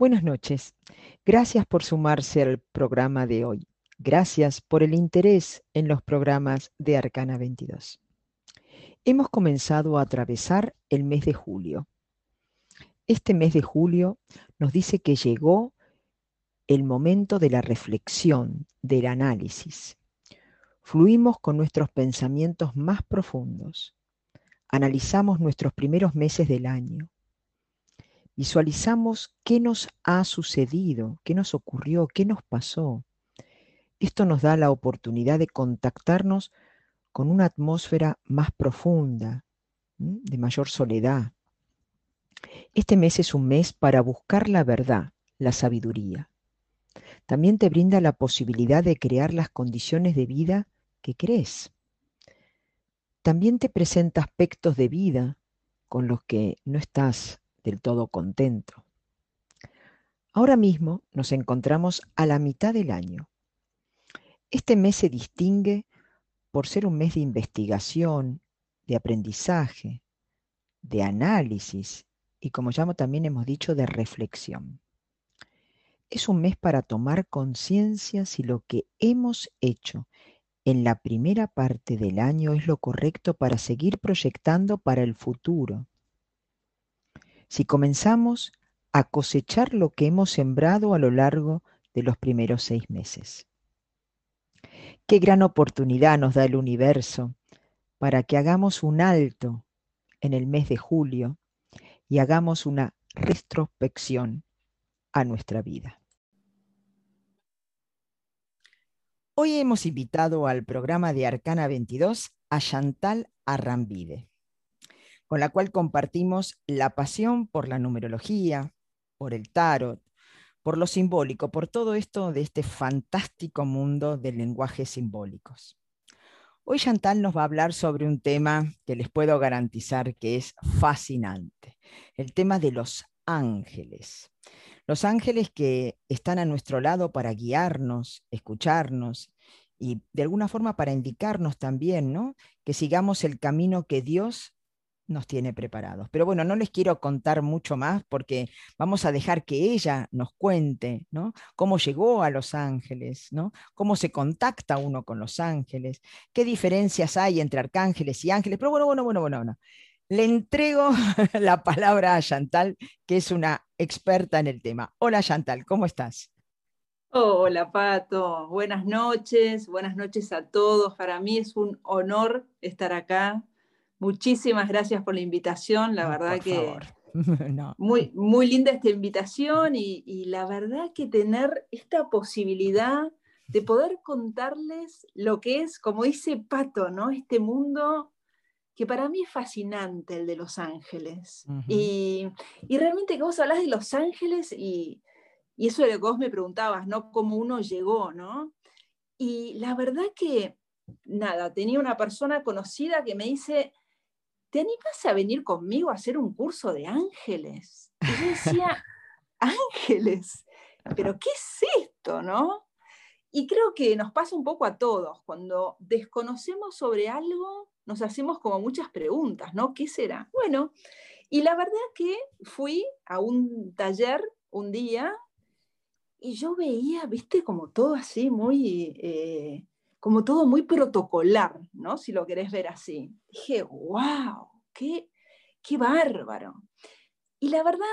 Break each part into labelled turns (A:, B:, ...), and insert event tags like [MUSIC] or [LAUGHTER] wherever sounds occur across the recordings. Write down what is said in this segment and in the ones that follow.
A: Buenas noches. Gracias por sumarse al programa de hoy. Gracias por el interés en los programas de Arcana 22. Hemos comenzado a atravesar el mes de julio. Este mes de julio nos dice que llegó el momento de la reflexión, del análisis. Fluimos con nuestros pensamientos más profundos. Analizamos nuestros primeros meses del año Visualizamos qué nos ha sucedido, qué nos ocurrió, qué nos pasó. Esto nos da la oportunidad de contactarnos con una atmósfera más profunda, de mayor soledad. Este mes es un mes para buscar la verdad, la sabiduría. También te brinda la posibilidad de crear las condiciones de vida que crees. También te presenta aspectos de vida con los que no estás del todo contento. Ahora mismo nos encontramos a la mitad del año. Este mes se distingue por ser un mes de investigación, de aprendizaje, de análisis y, como ya también hemos dicho, de reflexión. Es un mes para tomar conciencia si lo que hemos hecho en la primera parte del año es lo correcto para seguir proyectando para el futuro si comenzamos a cosechar lo que hemos sembrado a lo largo de los primeros seis meses. Qué gran oportunidad nos da el universo para que hagamos un alto en el mes de julio y hagamos una retrospección a nuestra vida. Hoy hemos invitado al programa de Arcana 22 a Chantal Arrambide con la cual compartimos la pasión por la numerología, por el tarot, por lo simbólico, por todo esto de este fantástico mundo de lenguajes simbólicos. Hoy Chantal nos va a hablar sobre un tema que les puedo garantizar que es fascinante, el tema de los ángeles. Los ángeles que están a nuestro lado para guiarnos, escucharnos y de alguna forma para indicarnos también, ¿no? Que sigamos el camino que Dios nos tiene preparados. Pero bueno, no les quiero contar mucho más porque vamos a dejar que ella nos cuente, ¿no? Cómo llegó a Los Ángeles, ¿no? Cómo se contacta uno con los ángeles, qué diferencias hay entre arcángeles y ángeles. Pero bueno, bueno, bueno, bueno, bueno. Le entrego [LAUGHS] la palabra a Chantal, que es una experta en el tema. Hola Chantal, ¿cómo estás?
B: Hola Pato, buenas noches, buenas noches a todos. Para mí es un honor estar acá Muchísimas gracias por la invitación, la verdad que [LAUGHS] muy, muy linda esta invitación y, la verdad que tener esta posibilidad de poder contarles lo que es, como dice Pato, ¿no? Este mundo que para mí es fascinante, el de Los Ángeles. y, realmente que vos hablas de Los Ángeles y, y, eso de lo que vos me preguntabas, ¿no? Cómo uno llegó, ¿no? Y la verdad que, nada, tenía una persona conocida que me dice, ¿te animas a venir conmigo a hacer un curso de ángeles? Y yo decía, [LAUGHS] ángeles, pero ¿qué es esto, no? Y creo que nos pasa un poco a todos, cuando desconocemos sobre algo, nos hacemos como muchas preguntas, ¿no? ¿Qué será? Bueno, y la verdad que fui a un taller un día y yo veía, viste, como todo así, muy, eh, como todo muy protocolar, ¿no? Si lo querés ver así. Dije, wow, qué, qué bárbaro. Y la verdad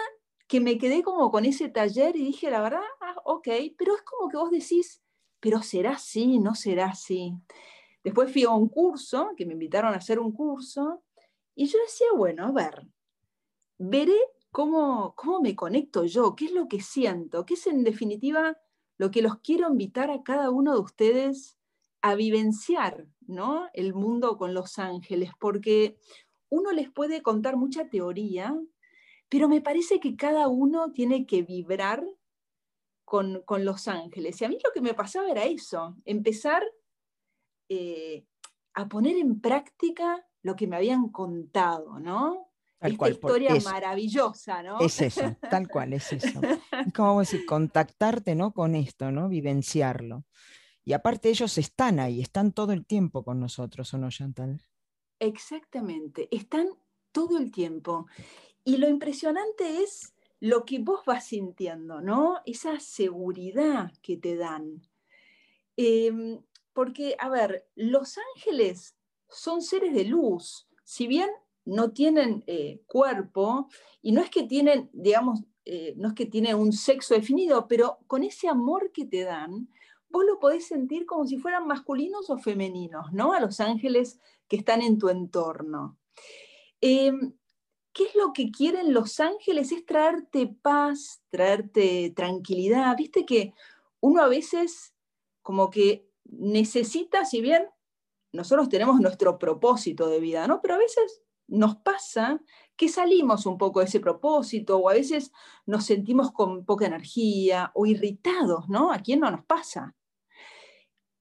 B: que me quedé como con ese taller y dije, la verdad, ah, ok, pero es como que vos decís, pero será así, no será así. Después fui a un curso, que me invitaron a hacer un curso, y yo decía, bueno, a ver, veré cómo, cómo me conecto yo, qué es lo que siento, qué es en definitiva lo que los quiero invitar a cada uno de ustedes a vivenciar ¿no? el mundo con los ángeles, porque uno les puede contar mucha teoría, pero me parece que cada uno tiene que vibrar con, los ángeles. Y a mí lo que me pasaba era eso, empezar eh, a poner en práctica lo que me habían contado, ¿no? Esta historia maravillosa, ¿no?
A: Es eso, tal cual, es eso. ¿Cómo decir? Contactarte, ¿no? Con esto, ¿no? Vivenciarlo. Y aparte ellos están ahí, están todo el tiempo con nosotros, ¿o no, Chantal?
B: Exactamente, están todo el tiempo. Y lo impresionante es lo que vos vas sintiendo, ¿no? Esa seguridad que te dan. Em, porque, a ver, los ángeles son seres de luz. Si bien no tienen eh, cuerpo, y no es que tienen, digamos, eh, no es que tienen un sexo definido, pero con ese amor que te dan, vos lo podés sentir como si fueran masculinos o femeninos, ¿no? A los ángeles que están en tu entorno. Em, ¿Qué es lo que quieren los ángeles? Es traerte paz, traerte tranquilidad. Viste que uno a veces como que necesita, si bien nosotros tenemos nuestro propósito de vida, ¿no? Pero a veces nos pasa que salimos un poco de ese propósito o a veces nos sentimos con poca energía o irritados, ¿no? ¿A quién no nos pasa?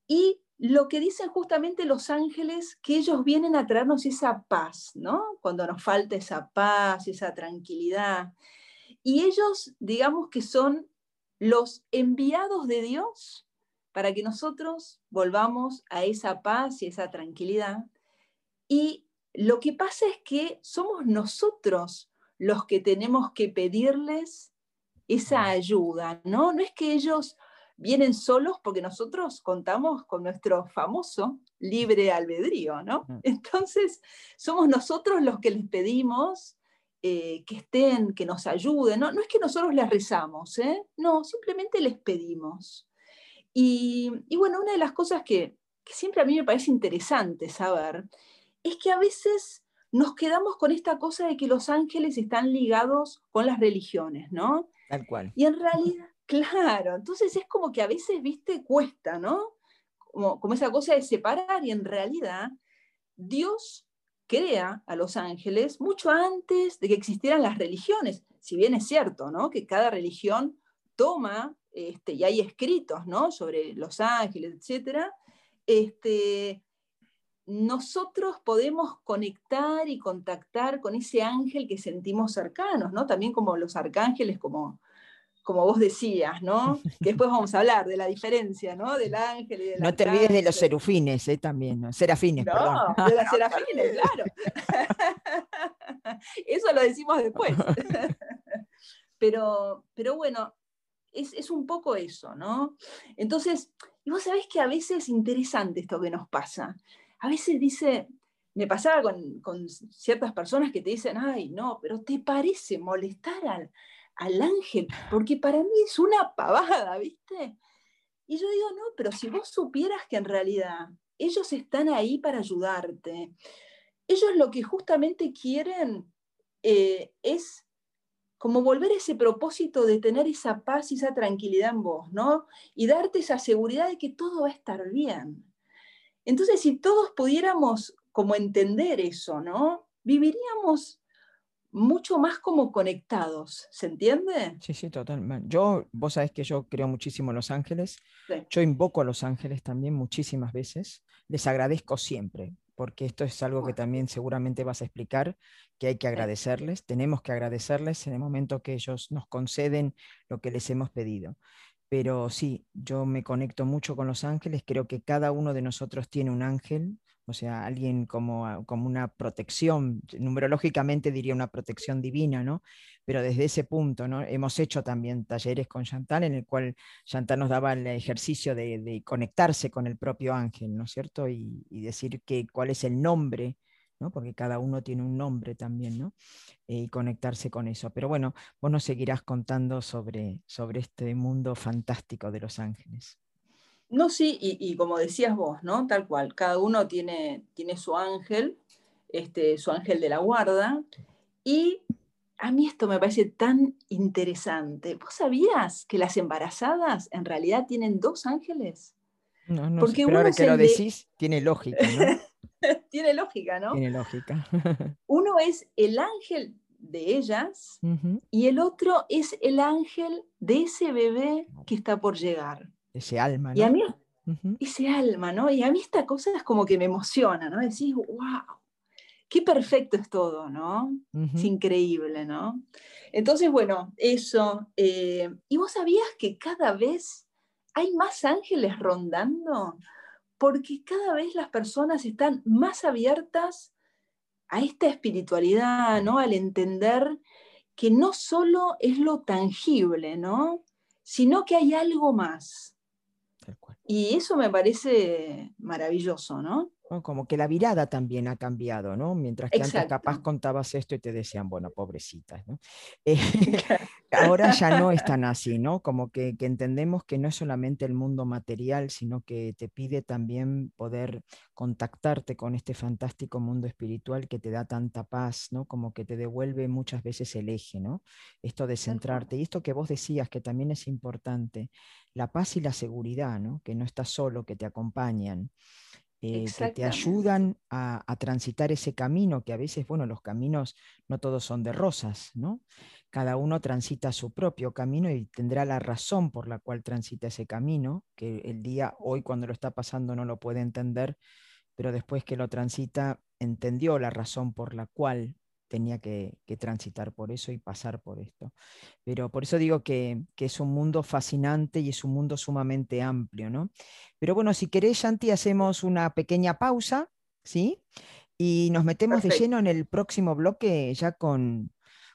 B: Y lo que dicen justamente los ángeles, que ellos vienen a traernos esa paz, ¿no? Cuando nos falta esa paz, esa tranquilidad. Y ellos, digamos que son los enviados de Dios para que nosotros volvamos a esa paz y esa tranquilidad. Y lo que pasa es que somos nosotros los que tenemos que pedirles esa ayuda, ¿no? No es que ellos vienen solos porque nosotros contamos con nuestro famoso libre albedrío, ¿no? Mm. Entonces, somos nosotros los que les pedimos eh, que estén, que nos ayuden, ¿no? No es que nosotros les rezamos, ¿eh? No, simplemente les pedimos. Y, bueno, una de las cosas que, que siempre a mí me parece interesante saber es que a veces nos quedamos con esta cosa de que los ángeles están ligados con las religiones, ¿no?
A: Tal cual.
B: Y en realidad, [LAUGHS] claro, entonces es como que a veces, viste, cuesta, ¿no? Como, como esa cosa de separar y en realidad Dios crea a los ángeles mucho antes de que existieran las religiones, si bien es cierto, ¿no? Que cada religión toma, este, y hay escritos, ¿no? Sobre los ángeles, etcétera, este, nosotros podemos conectar y contactar con ese ángel que sentimos cercanos, ¿no? También como los arcángeles, como, como vos decías, ¿no? [LAUGHS] Que después vamos a hablar de la diferencia, ¿no? Del ángel y del
A: No te olvides de los serufines, ¿eh? También, ¿no? Serafines,
B: no,
A: perdón.
B: de los serafines, claro. [LAUGHS] Eso lo decimos después. [LAUGHS] Pero, pero bueno, es, es un poco eso, ¿no? Entonces, y vos sabés que a veces es interesante esto que nos pasa a veces dice, me pasaba con, ciertas personas que te dicen, ay, no, pero ¿te parece molestar al, al ángel? Porque para mí es una pavada, ¿viste? Y yo digo, no, pero si vos supieras que en realidad ellos están ahí para ayudarte, ellos lo que justamente quieren eh, es como volver ese propósito de tener esa paz y esa tranquilidad en vos, ¿no? Y darte esa seguridad de que todo va a estar bien. Entonces, si todos pudiéramos como entender eso, ¿no? Viviríamos mucho más como conectados, ¿se entiende?
A: Sí, sí, totalmente. Yo, vos sabés que yo creo muchísimo en los ángeles. Yo invoco a los ángeles también muchísimas veces. Les agradezco siempre, porque esto es algo que también seguramente vas a explicar, que hay que agradecerles, tenemos que agradecerles en el momento que ellos nos conceden lo que les hemos pedido pero sí, yo me conecto mucho con los ángeles, creo que cada uno de nosotros tiene un ángel, o sea, alguien como, como una protección, numerológicamente diría una protección divina, ¿no? Pero desde ese punto, ¿no? Hemos hecho también talleres con Chantal en el cual Chantal nos daba el ejercicio de, conectarse con el propio ángel, ¿no es cierto? Y, y decir que, cuál es el nombre porque cada uno tiene un nombre también, ¿no? Eh, y conectarse con eso. Pero bueno, vos nos seguirás contando sobre, sobre este mundo fantástico de los ángeles.
B: No, sí, y, como decías vos, ¿no? Tal cual, cada uno tiene, tiene su ángel, este, su ángel de la guarda, y a mí esto me parece tan interesante. ¿Vos sabías que las embarazadas en realidad tienen dos ángeles?
A: No, no Porque pero ahora que lo decís, tiene lógica, ¿no? [LAUGHS] [LAUGHS]
B: Tiene lógica, ¿no?
A: Tiene lógica. [LAUGHS]
B: Uno es el ángel de ellas y el otro es el ángel de ese bebé que está por llegar.
A: Ese alma, ¿no?
B: Y a mí, ese alma, ¿no? Y a mí esta cosa es como que me emociona, ¿no? Decís, wow, qué perfecto es todo, ¿no? Es increíble, ¿no? Entonces, bueno, eso. Eh, ¿Y vos sabías que cada vez hay más ángeles rondando? Porque cada vez las personas están más abiertas a esta espiritualidad, ¿no? Al entender que no solo es lo tangible, ¿no? Sino que hay algo más. Y eso me parece maravilloso, ¿no?
A: Como que la mirada también ha cambiado, ¿no? Mientras que antes capaz contabas esto y te decían, bueno, pobrecitas, ¿no? [LAUGHS] Eh, [LAUGHS] ahora ya no es tan así, ¿no? Como que, entendemos que no es solamente el mundo material, sino que te pide también poder contactarte con este fantástico mundo espiritual que te da tanta paz, ¿no? Como que te devuelve muchas veces el eje, ¿no? Esto de centrarte. Y esto que vos decías, que también es importante, la paz y la seguridad, ¿no? Que no estás solo, que te acompañan. Eh, que te ayudan a, transitar ese camino, que a veces, bueno, los caminos no todos son de rosas, ¿no? Cada uno transita su propio camino y tendrá la razón por la cual transita ese camino, que el día hoy cuando lo está pasando no lo puede entender, pero después que lo transita entendió la razón por la cual tenía que, transitar por eso y pasar por esto. Pero por eso digo que, es un mundo fascinante y es un mundo sumamente amplio, ¿no? Pero bueno, si querés, Shanti, hacemos una pequeña pausa, ¿sí? Y nos metemos de lleno en el próximo bloque ya con,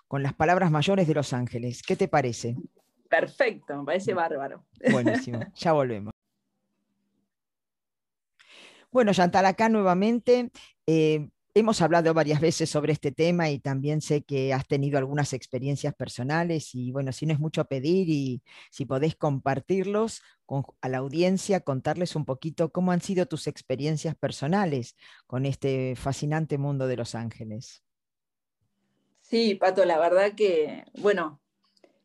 A: con las palabras mayores de Los Ángeles. ¿Qué te parece?
B: Perfecto, me parece bárbaro.
A: Buenísimo, [LAUGHS] ya volvemos. Bueno, Chantal, acá nuevamente. Eh, Hemos hablado varias veces sobre este tema y también sé que has tenido algunas experiencias personales y bueno, si no es mucho pedir y si podés compartirlos con, a la audiencia, contarles un poquito cómo han sido tus experiencias personales con este fascinante mundo de Los Ángeles.
B: Sí, Pato, la verdad que, bueno,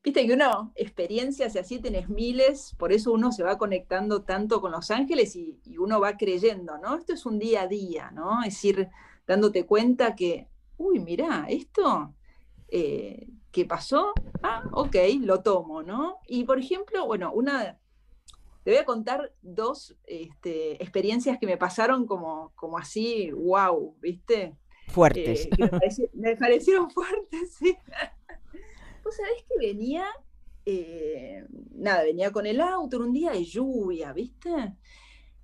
B: viste que uno, experiencias y así tenés miles, por eso uno se va conectando tanto con Los Ángeles y, y uno va creyendo, ¿no? Esto es un día a día, ¿no? Es decir, dándote cuenta que, uy, mirá, esto eh, ¿qué pasó, ah, ok, lo tomo, ¿no? Y por ejemplo, bueno, una, te voy a contar dos este, experiencias que me pasaron como, como así, wow, ¿viste?
A: Fuertes.
B: Eh, me, parecieron [LAUGHS] fuertes, sí. Vos sabés que venía, eh, nada, venía con el auto en un día de lluvia, ¿viste?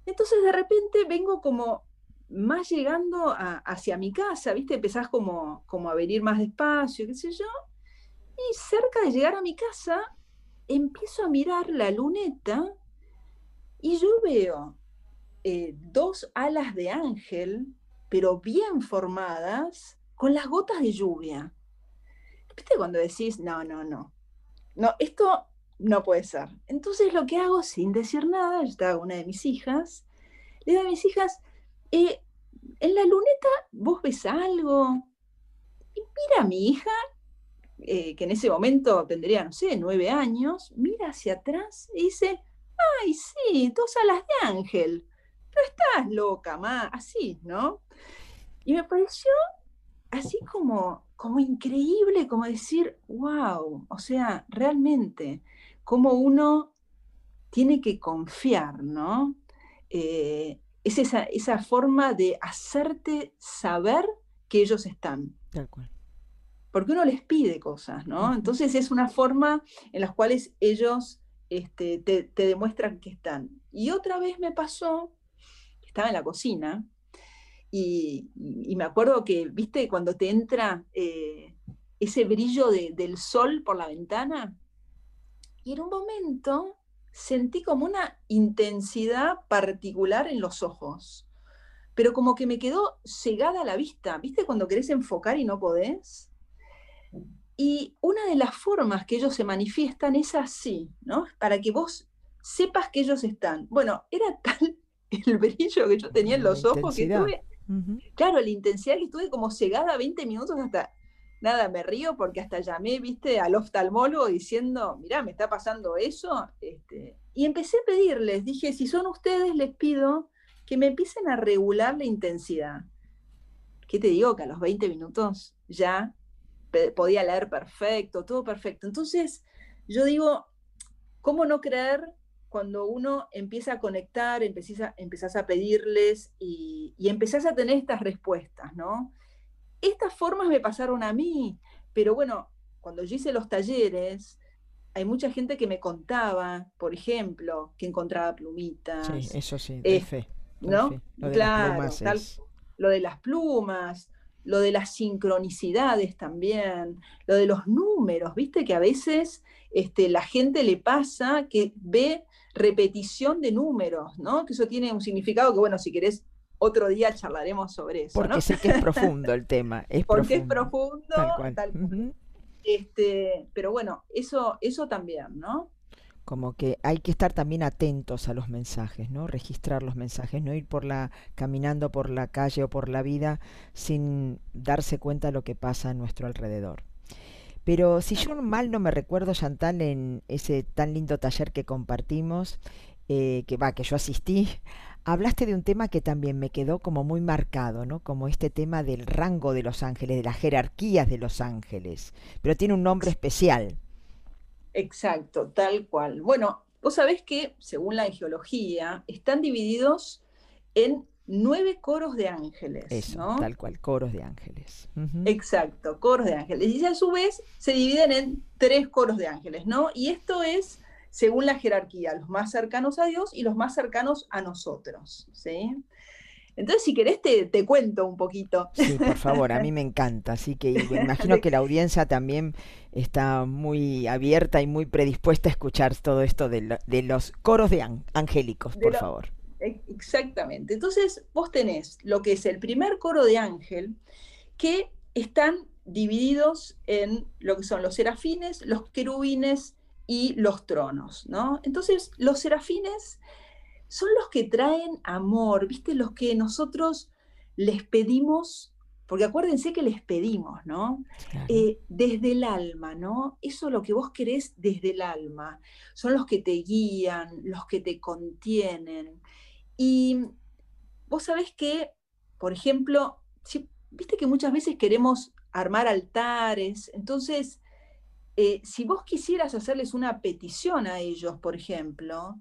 B: Entonces de repente vengo como más llegando hacia mi casa, ¿viste? Empezás como, como a venir más despacio, qué sé yo. Y cerca de llegar a mi casa, empiezo a mirar la luneta y yo veo eh, dos alas de ángel, pero bien formadas, con las gotas de lluvia. ¿Viste cuando decís, no, no, no, no, esto no puede ser? Entonces lo que hago sin decir nada, yo estaba una de mis hijas, le digo a mis hijas, eh, en la luneta vos ves algo. Y mira a mi hija, eh, que en ese momento tendría, no sé, nueve años, mira hacia atrás y dice, ay, sí, dos alas de ángel. No estás loca, ma, así, ¿no? Y me pareció así como, como increíble, como decir, wow, o sea, realmente, como uno tiene que confiar, ¿no? Eh, es esa, esa forma de hacerte saber que ellos están. Tal cual. Porque uno les pide cosas, ¿no? Entonces es una forma en las cuales ellos este, te, demuestran que están. Y otra vez me pasó, estaba en la cocina, y, me acuerdo que, viste, cuando te entra eh, ese brillo del sol por la ventana, y en un momento sentí como una intensidad particular en los ojos, pero como que me quedó cegada la vista, ¿viste cuando querés enfocar y no podés? Y una de las formas que ellos se manifiestan es así, ¿no? Para que vos sepas que ellos están. Bueno, era tal [LAUGHS] el brillo que yo tenía en los ojos que tuve, claro, la intensidad que estuve como cegada 20 minutos hasta nada, me río porque hasta llamé, viste, al oftalmólogo diciendo, mirá, me está pasando eso. Este, y empecé a pedirles, dije, si son ustedes, les pido que me empiecen a regular la intensidad. ¿Qué te digo? Que a los 20 minutos ya podía leer perfecto, todo perfecto. Entonces, yo digo, ¿cómo no creer cuando uno empieza a conectar, empezás a, pedirles y, y empezás a tener estas respuestas, ¿no? Estas formas me pasaron a mí, pero bueno, cuando yo hice los talleres, hay mucha gente que me contaba, por ejemplo, que encontraba plumitas.
A: Sí, eso sí, de fe.
B: ¿No? Lo de claro, las plumas lo de las plumas, lo de las sincronicidades también, lo de los números, viste que a veces este, la gente le pasa que ve repetición de números, ¿no? Que eso tiene un significado que, bueno, si querés, otro día charlaremos sobre eso.
A: Porque sé que es profundo el [LAUGHS] tema. Es
B: Porque es profundo, tal Este, pero bueno, eso, eso también, ¿no?
A: como que hay que estar también atentos a los mensajes, ¿no? Registrar los mensajes, no ir por la caminando por la calle o por la vida sin darse cuenta de lo que pasa a nuestro alrededor. Pero si yo mal no me recuerdo, Chantal, en ese tan lindo taller que compartimos, eh, que va, que yo asistí, hablaste de un tema que también me quedó como muy marcado, ¿no? Como este tema del rango de los ángeles, de las jerarquías de los ángeles, pero tiene un nombre especial.
B: Exacto, tal cual. Bueno, vos sabés que, según la angiología, están divididos en nueve coros de ángeles.
A: Eso, tal cual, coros de ángeles.
B: Exacto, coros de ángeles. Y a su vez se dividen en tres coros de ángeles, ¿no? Y esto es según la jerarquía, los más cercanos a Dios y los más cercanos a nosotros, ¿sí? Entonces, si querés, te, te, cuento un poquito.
A: Sí, por favor, a mí [LAUGHS] me encanta. Así que imagino que la audiencia también está muy abierta y muy predispuesta a escuchar todo esto de, los coros de angélicos, por favor.
B: Exactamente. Entonces, vos tenés lo que es el primer coro de ángel, que están divididos en lo que son los serafines, los querubines y los tronos, ¿no? Entonces, los serafines son los que traen amor, ¿viste? Los que nosotros les pedimos, porque acuérdense que les pedimos, ¿no? Eh, desde el alma, ¿no? Eso lo que vos querés desde el alma. Son los que te guían, los que te contienen. Y vos sabés que, por ejemplo, viste que muchas veces queremos armar altares, entonces, eh, si vos quisieras hacerles una petición a ellos, por ejemplo,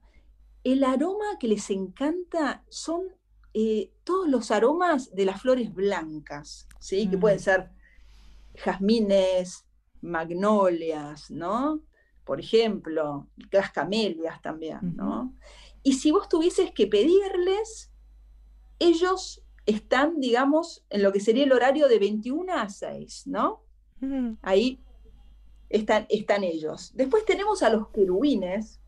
B: el aroma que les encanta son eh, todos los aromas de las flores blancas, ¿sí? que pueden mm. ser jazmines, magnolias, ¿no? Por ejemplo, las camelias también, ¿no? Y si vos tuvieses que pedirles, ellos están, digamos, en lo que sería el horario de 21 a 6, ¿no? Ahí están, están ellos. Después tenemos a los querubines,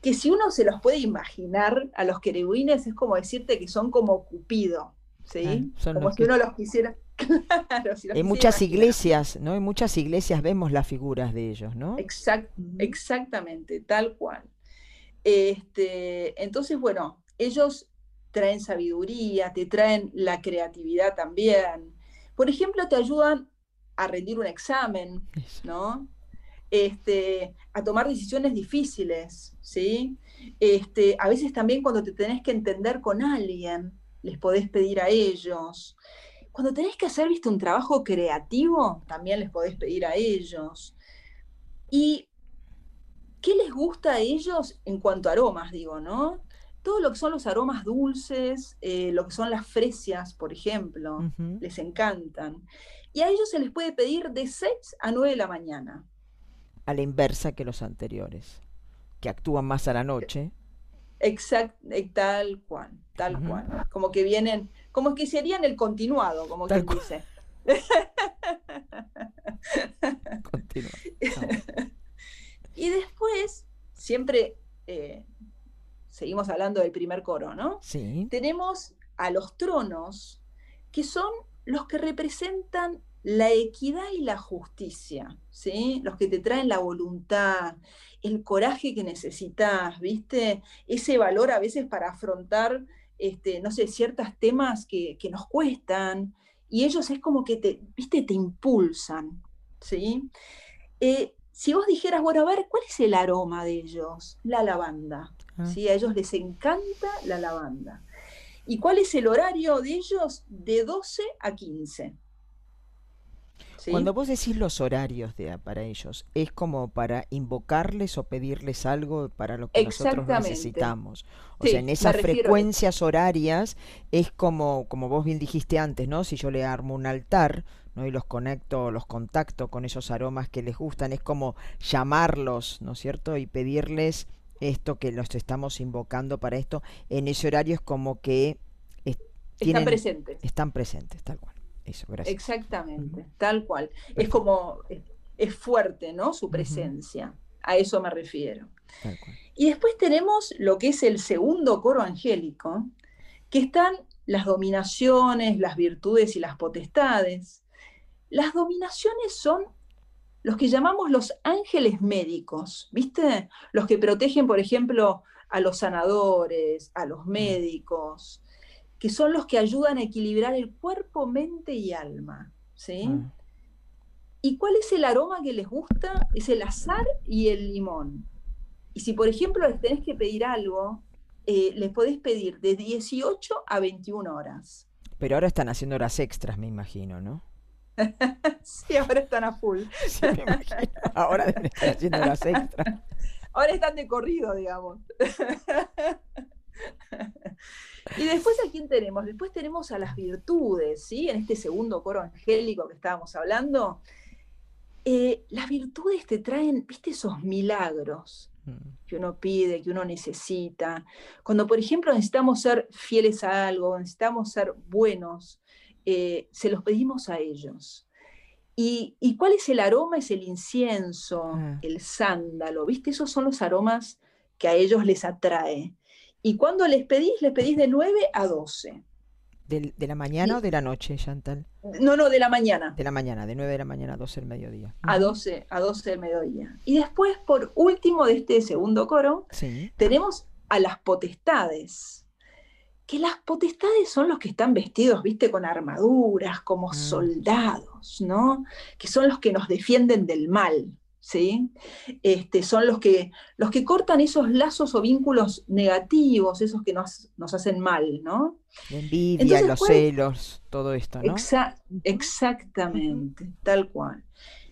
B: que si uno se los puede imaginar a los querubines es como decirte que son como Cupido, ¿sí? como si uno los quisiera... [LAUGHS]
A: claro, en muchas iglesias, ¿no? En muchas iglesias vemos las figuras de ellos, ¿no?
B: exactamente, tal cual. Este, entonces, bueno, ellos traen sabiduría, te traen la creatividad también. Por ejemplo, te ayudan a rendir un examen, ¿no? Este, a tomar decisiones difíciles, ¿sí? Este, a veces también cuando te tenés que entender con alguien, les podés pedir a ellos. Cuando tenés que hacer, viste, un trabajo creativo, también les podés pedir a ellos. ¿Y qué les gusta a ellos en cuanto a aromas, digo, no? Todo lo que son los aromas dulces, eh, lo que son las fresias, por ejemplo, les encantan. Y a ellos se les puede pedir de 6 a 9 de la mañana
A: a la inversa que los anteriores, que actúan más a la noche.
B: Exacto, eh, tal cual, tal cual. Como que vienen, como que serían el continuado, como quien dice. [LAUGHS] [LAUGHS] y después, siempre eh, seguimos hablando del primer coro, ¿no?
A: Sí.
B: Tenemos a los tronos, que son los que representan la equidad y la justicia, ¿sí? Los que te traen la voluntad, el coraje que necesitas, ¿viste? Ese valor a veces para afrontar, este, no sé, ciertos temas que, nos cuestan, y ellos es como que te, ¿viste? Te impulsan, ¿sí? Eh, si vos dijeras, bueno, a ver, ¿cuál es el aroma de ellos? La lavanda, ah. ¿sí? A ellos les encanta la lavanda. ¿Y cuál es el horario de ellos? De 12 a 15.
A: Cuando vos decís los horarios de, para ellos, ¿es como para invocarles o pedirles algo para lo que nosotros necesitamos? O sea, en esas frecuencias horarias es como, como vos bien dijiste antes, ¿no? Si yo le armo un altar, ¿no? y los conecto, los contacto con esos aromas que les gustan, es como llamarlos, ¿no es cierto? Y pedirles esto que los estamos invocando para esto, en ese horario es como que
B: están presentes.
A: Están presentes, tal cual. Eso, gracias.
B: Exactamente, tal cual. Es como, es, fuerte, ¿no? Su presencia. A eso me refiero. Y después tenemos lo que es el segundo coro angélico, que están las dominaciones, las virtudes y las potestades. Las dominaciones son los que llamamos los ángeles médicos, ¿viste? Los que protegen, por ejemplo, a los sanadores, a los mm. médicos, que son los que ayudan a equilibrar el cuerpo, mente y alma, ¿sí? Mm. ¿Y cuál es el aroma que les gusta? Es el azar y el limón. Y si, por ejemplo, les tenés que pedir algo, eh, les podés pedir de 18 a 21 horas.
A: Pero ahora están haciendo horas extras, me imagino, ¿no? [LAUGHS]
B: sí, ahora están a full.
A: Sí, me imagino. Ahora están haciendo horas extras.
B: Ahora están de corrido, digamos. Y después a quién tenemos? Después tenemos a las virtudes, ¿sí? En este segundo coro angélico que estábamos hablando. Eh, las virtudes te traen, viste, esos milagros mm. que uno pide, que uno necesita. Cuando, por ejemplo, necesitamos ser fieles a algo, necesitamos ser buenos, eh, se los pedimos a ellos. ¿Y, cuál es el aroma? Es el incienso, ah. el sándalo, ¿viste? Esos son los aromas que a ellos les atrae. Y cuando les pedís, les pedís de 9 a 12.
A: ¿De, la mañana o de la noche, Chantal?
B: No, no, de la mañana.
A: De la mañana, de 9 de la mañana a 12 del mediodía.
B: A 12, a 12 del mediodía. Y después, por último de este segundo coro, tenemos a las potestades. Que las potestades son los que están vestidos, viste, con armaduras, como mm. soldados, ¿no? Que son los que nos defienden del mal. ¿sí? Este, son los que, los que cortan esos lazos o vínculos negativos, esos que nos, hacen mal, ¿no?
A: La envidia, los celos, todo esto, ¿no?
B: exactamente, tal cual.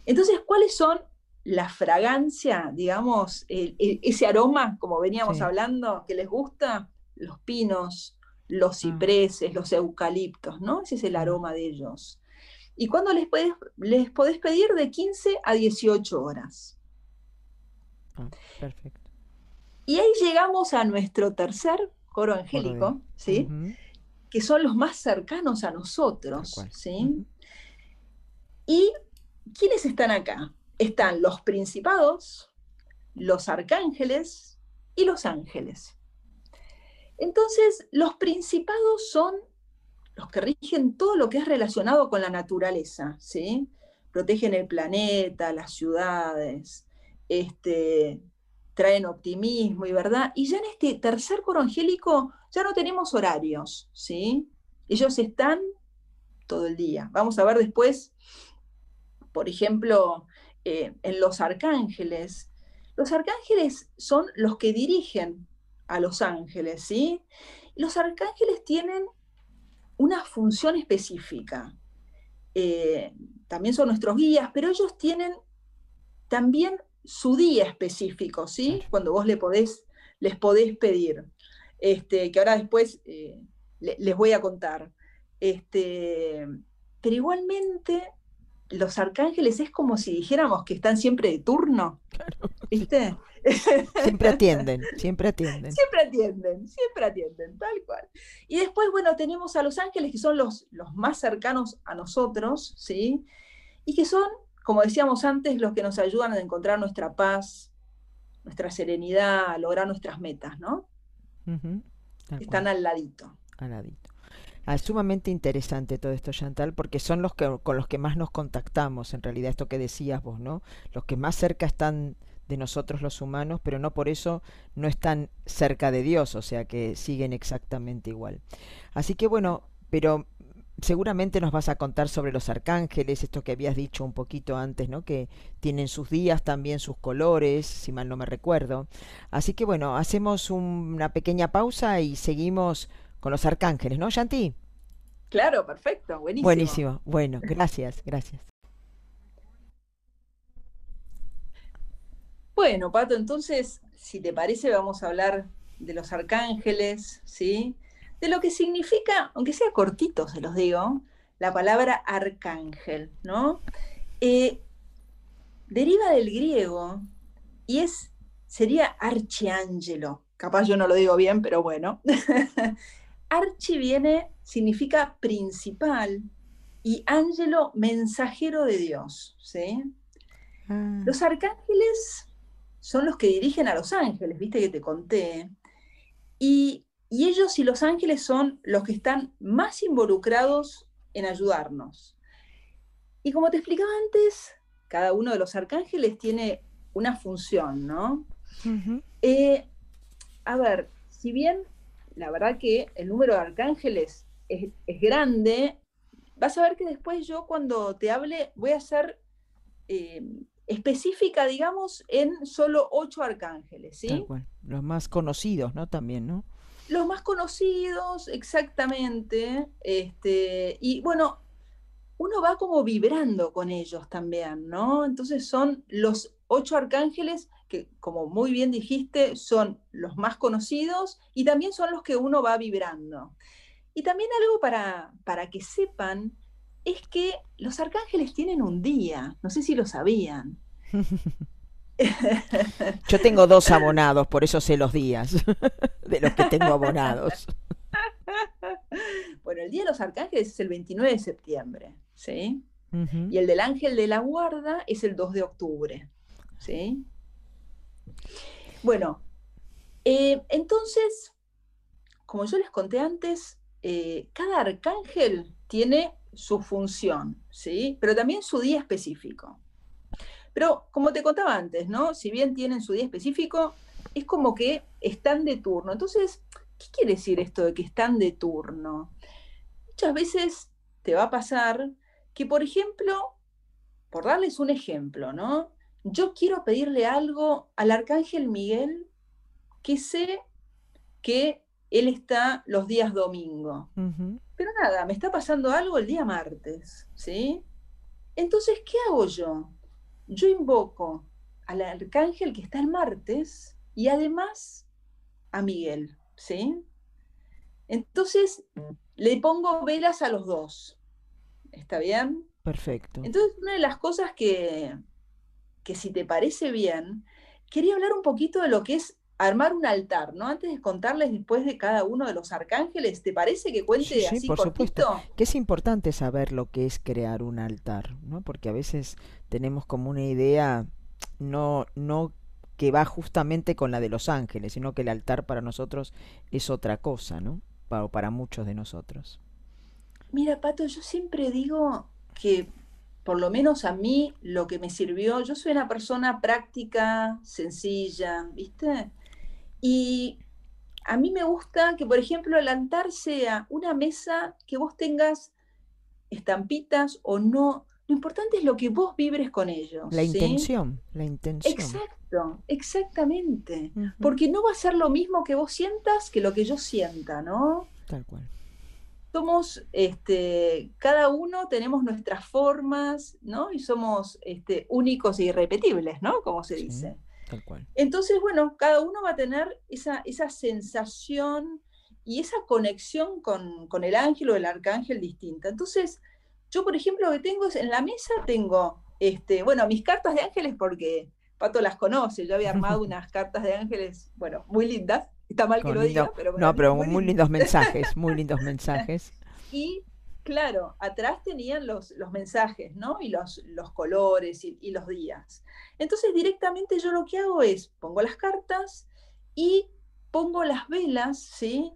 B: Entonces, ¿cuáles son la fragancia, digamos, ese aroma, como veníamos hablando, que les gusta? Los pinos, los ah. cipreses, los eucaliptos, ¿no? Ese es el aroma de ellos. ¿Y cuándo les, puedes, les podés pedir? De 15 a 18 horas.
A: Ah, perfecto.
B: Y ahí llegamos a nuestro tercer coro angélico, ¿sí? Que son los más cercanos a nosotros, ¿sí? ¿Y quiénes están acá? Están los principados, los arcángeles y los ángeles. Entonces, los principados son los que rigen todo lo que es relacionado con la naturaleza, ¿sí? Protegen el planeta, las ciudades, este, traen optimismo y verdad. Y ya en este tercer coro angélico ya no tenemos horarios, ¿sí? Ellos están todo el día. Vamos a ver después, por ejemplo, eh, en los arcángeles. Los arcángeles son los que dirigen a los ángeles, ¿sí? Los arcángeles tienen una función específica. Eh, también son nuestros guías, pero ellos tienen también su día específico, ¿sí? Cuando vos le podés, les podés pedir, este, que ahora después eh, les voy a contar. Este, pero igualmente los arcángeles es como si dijéramos que están siempre de turno, ¿viste?
A: Siempre [LAUGHS] atienden, siempre atienden.
B: Siempre atienden, siempre atienden, tal cual. Y después, bueno, tenemos a los ángeles que son los, los más cercanos a nosotros, ¿sí? Y que son, como decíamos antes, los que nos ayudan a encontrar nuestra paz, nuestra serenidad, a lograr nuestras metas, ¿no? Están al ladito.
A: Al ladito. Ah, sumamente interesante todo esto, Chantal, porque son los que con los que más nos contactamos, en realidad, esto que decías vos, ¿no? Los que más cerca están de nosotros los humanos, pero no por eso no están cerca de Dios, o sea que siguen exactamente igual. Así que bueno, pero seguramente nos vas a contar sobre los arcángeles, esto que habías dicho un poquito antes, ¿no? Que tienen sus días, también sus colores, si mal no me recuerdo. Así que bueno, hacemos una pequeña pausa y seguimos con los arcángeles, ¿no, Shanti?
B: Claro, perfecto, buenísimo.
A: Buenísimo, bueno, gracias, gracias.
B: Bueno, Pato, entonces, si te parece, vamos a hablar de los arcángeles, ¿sí? De lo que significa, aunque sea cortito, se los digo, la palabra arcángel, ¿no? Eh, deriva del griego y es, sería archiangelo. Capaz yo no lo digo bien, pero bueno. [LAUGHS] Archi viene, significa principal, y ángelo mensajero de Dios. ¿sí? Ah. Los arcángeles son los que dirigen a los ángeles, viste que te conté. Y, y ellos y los ángeles son los que están más involucrados en ayudarnos. Y como te explicaba antes, cada uno de los arcángeles tiene una función, ¿no? Eh, a ver, si bien la verdad que el número de arcángeles es, grande, vas a ver que después yo cuando te hable voy a ser eh, específica, digamos, en solo ocho arcángeles, ¿sí?
A: Los más conocidos, ¿no? También, ¿no?
B: Los más conocidos, exactamente. Este, y bueno, uno va como vibrando con ellos también, ¿no? Entonces son los ocho arcángeles que, como muy bien dijiste, son los más conocidos y también son los que uno va vibrando. Y también algo para, para que sepan es que los arcángeles tienen un día, no sé si lo sabían. [LAUGHS]
A: Yo tengo dos abonados, por eso sé los días [LAUGHS] de los que tengo abonados.
B: Bueno, el Día de los Arcángeles es el 29 de septiembre, ¿sí? Y el del Ángel de la Guarda es el 2 de octubre, ¿sí? Bueno, eh, entonces, como yo les conté antes, eh, cada arcángel tiene su función, ¿sí? Pero también su día específico. Pero como te contaba antes, ¿no? Si bien tienen su día específico, es como que están de turno. Entonces, ¿Qué quiere decir esto de que están de turno? Muchas veces te va a pasar que, por ejemplo, por darles un ejemplo, ¿no? Yo quiero pedirle algo al arcángel Miguel que sé que él está los días domingo. Pero nada, me está pasando algo el día martes, ¿sí? Entonces, ¿qué hago yo? Yo invoco al arcángel que está el martes y además a Miguel. ¿sí? Entonces, le pongo velas a los dos. ¿Está bien?
A: Perfecto.
B: Entonces, una de las cosas que, que si te parece bien, quería hablar un poquito de lo que es armar un altar, ¿no? Antes de contarles después de cada uno de los arcángeles, ¿te parece que cuente sí, así por supuesto.
A: Que es importante saber lo que es crear un altar, ¿no? Porque a veces tenemos como una idea no, no que va justamente con la de los ángeles, sino que el altar para nosotros es otra cosa, ¿no? Para, para muchos de nosotros.
B: Mira, Pato, yo siempre digo que por lo menos a mí lo que me sirvió, yo soy una persona práctica, sencilla, ¿viste? Y a mí me gusta que, por ejemplo, el altar sea una mesa que vos tengas estampitas o no. Lo importante es lo que vos vibres con ellos.
A: La intención, la intención.
B: Exacto exactamente. Porque no va a ser lo mismo que vos sientas que lo que yo sienta, ¿no?
A: Tal cual.
B: Somos, este, cada uno tenemos nuestras formas, ¿no? Y somos este, únicos e irrepetibles, ¿no? Como se dice.
A: Tal cual.
B: Entonces, bueno, cada uno va a tener esa, esa sensación y esa conexión con, con el ángel o el arcángel distinta. Entonces, yo, por ejemplo, lo que tengo es en la mesa tengo, este, bueno, mis cartas de ángeles porque Pato las conoce, yo había armado [LAUGHS] unas cartas de ángeles, bueno, muy lindas, está mal que lo diga, pero...
A: no, pero muy, lindos mensajes, muy [LAUGHS] lindos mensajes.
B: y claro, atrás tenían los, los mensajes, ¿no? Y los, los colores y, y, los días. Entonces directamente yo lo que hago es, pongo las cartas y pongo las velas, ¿sí?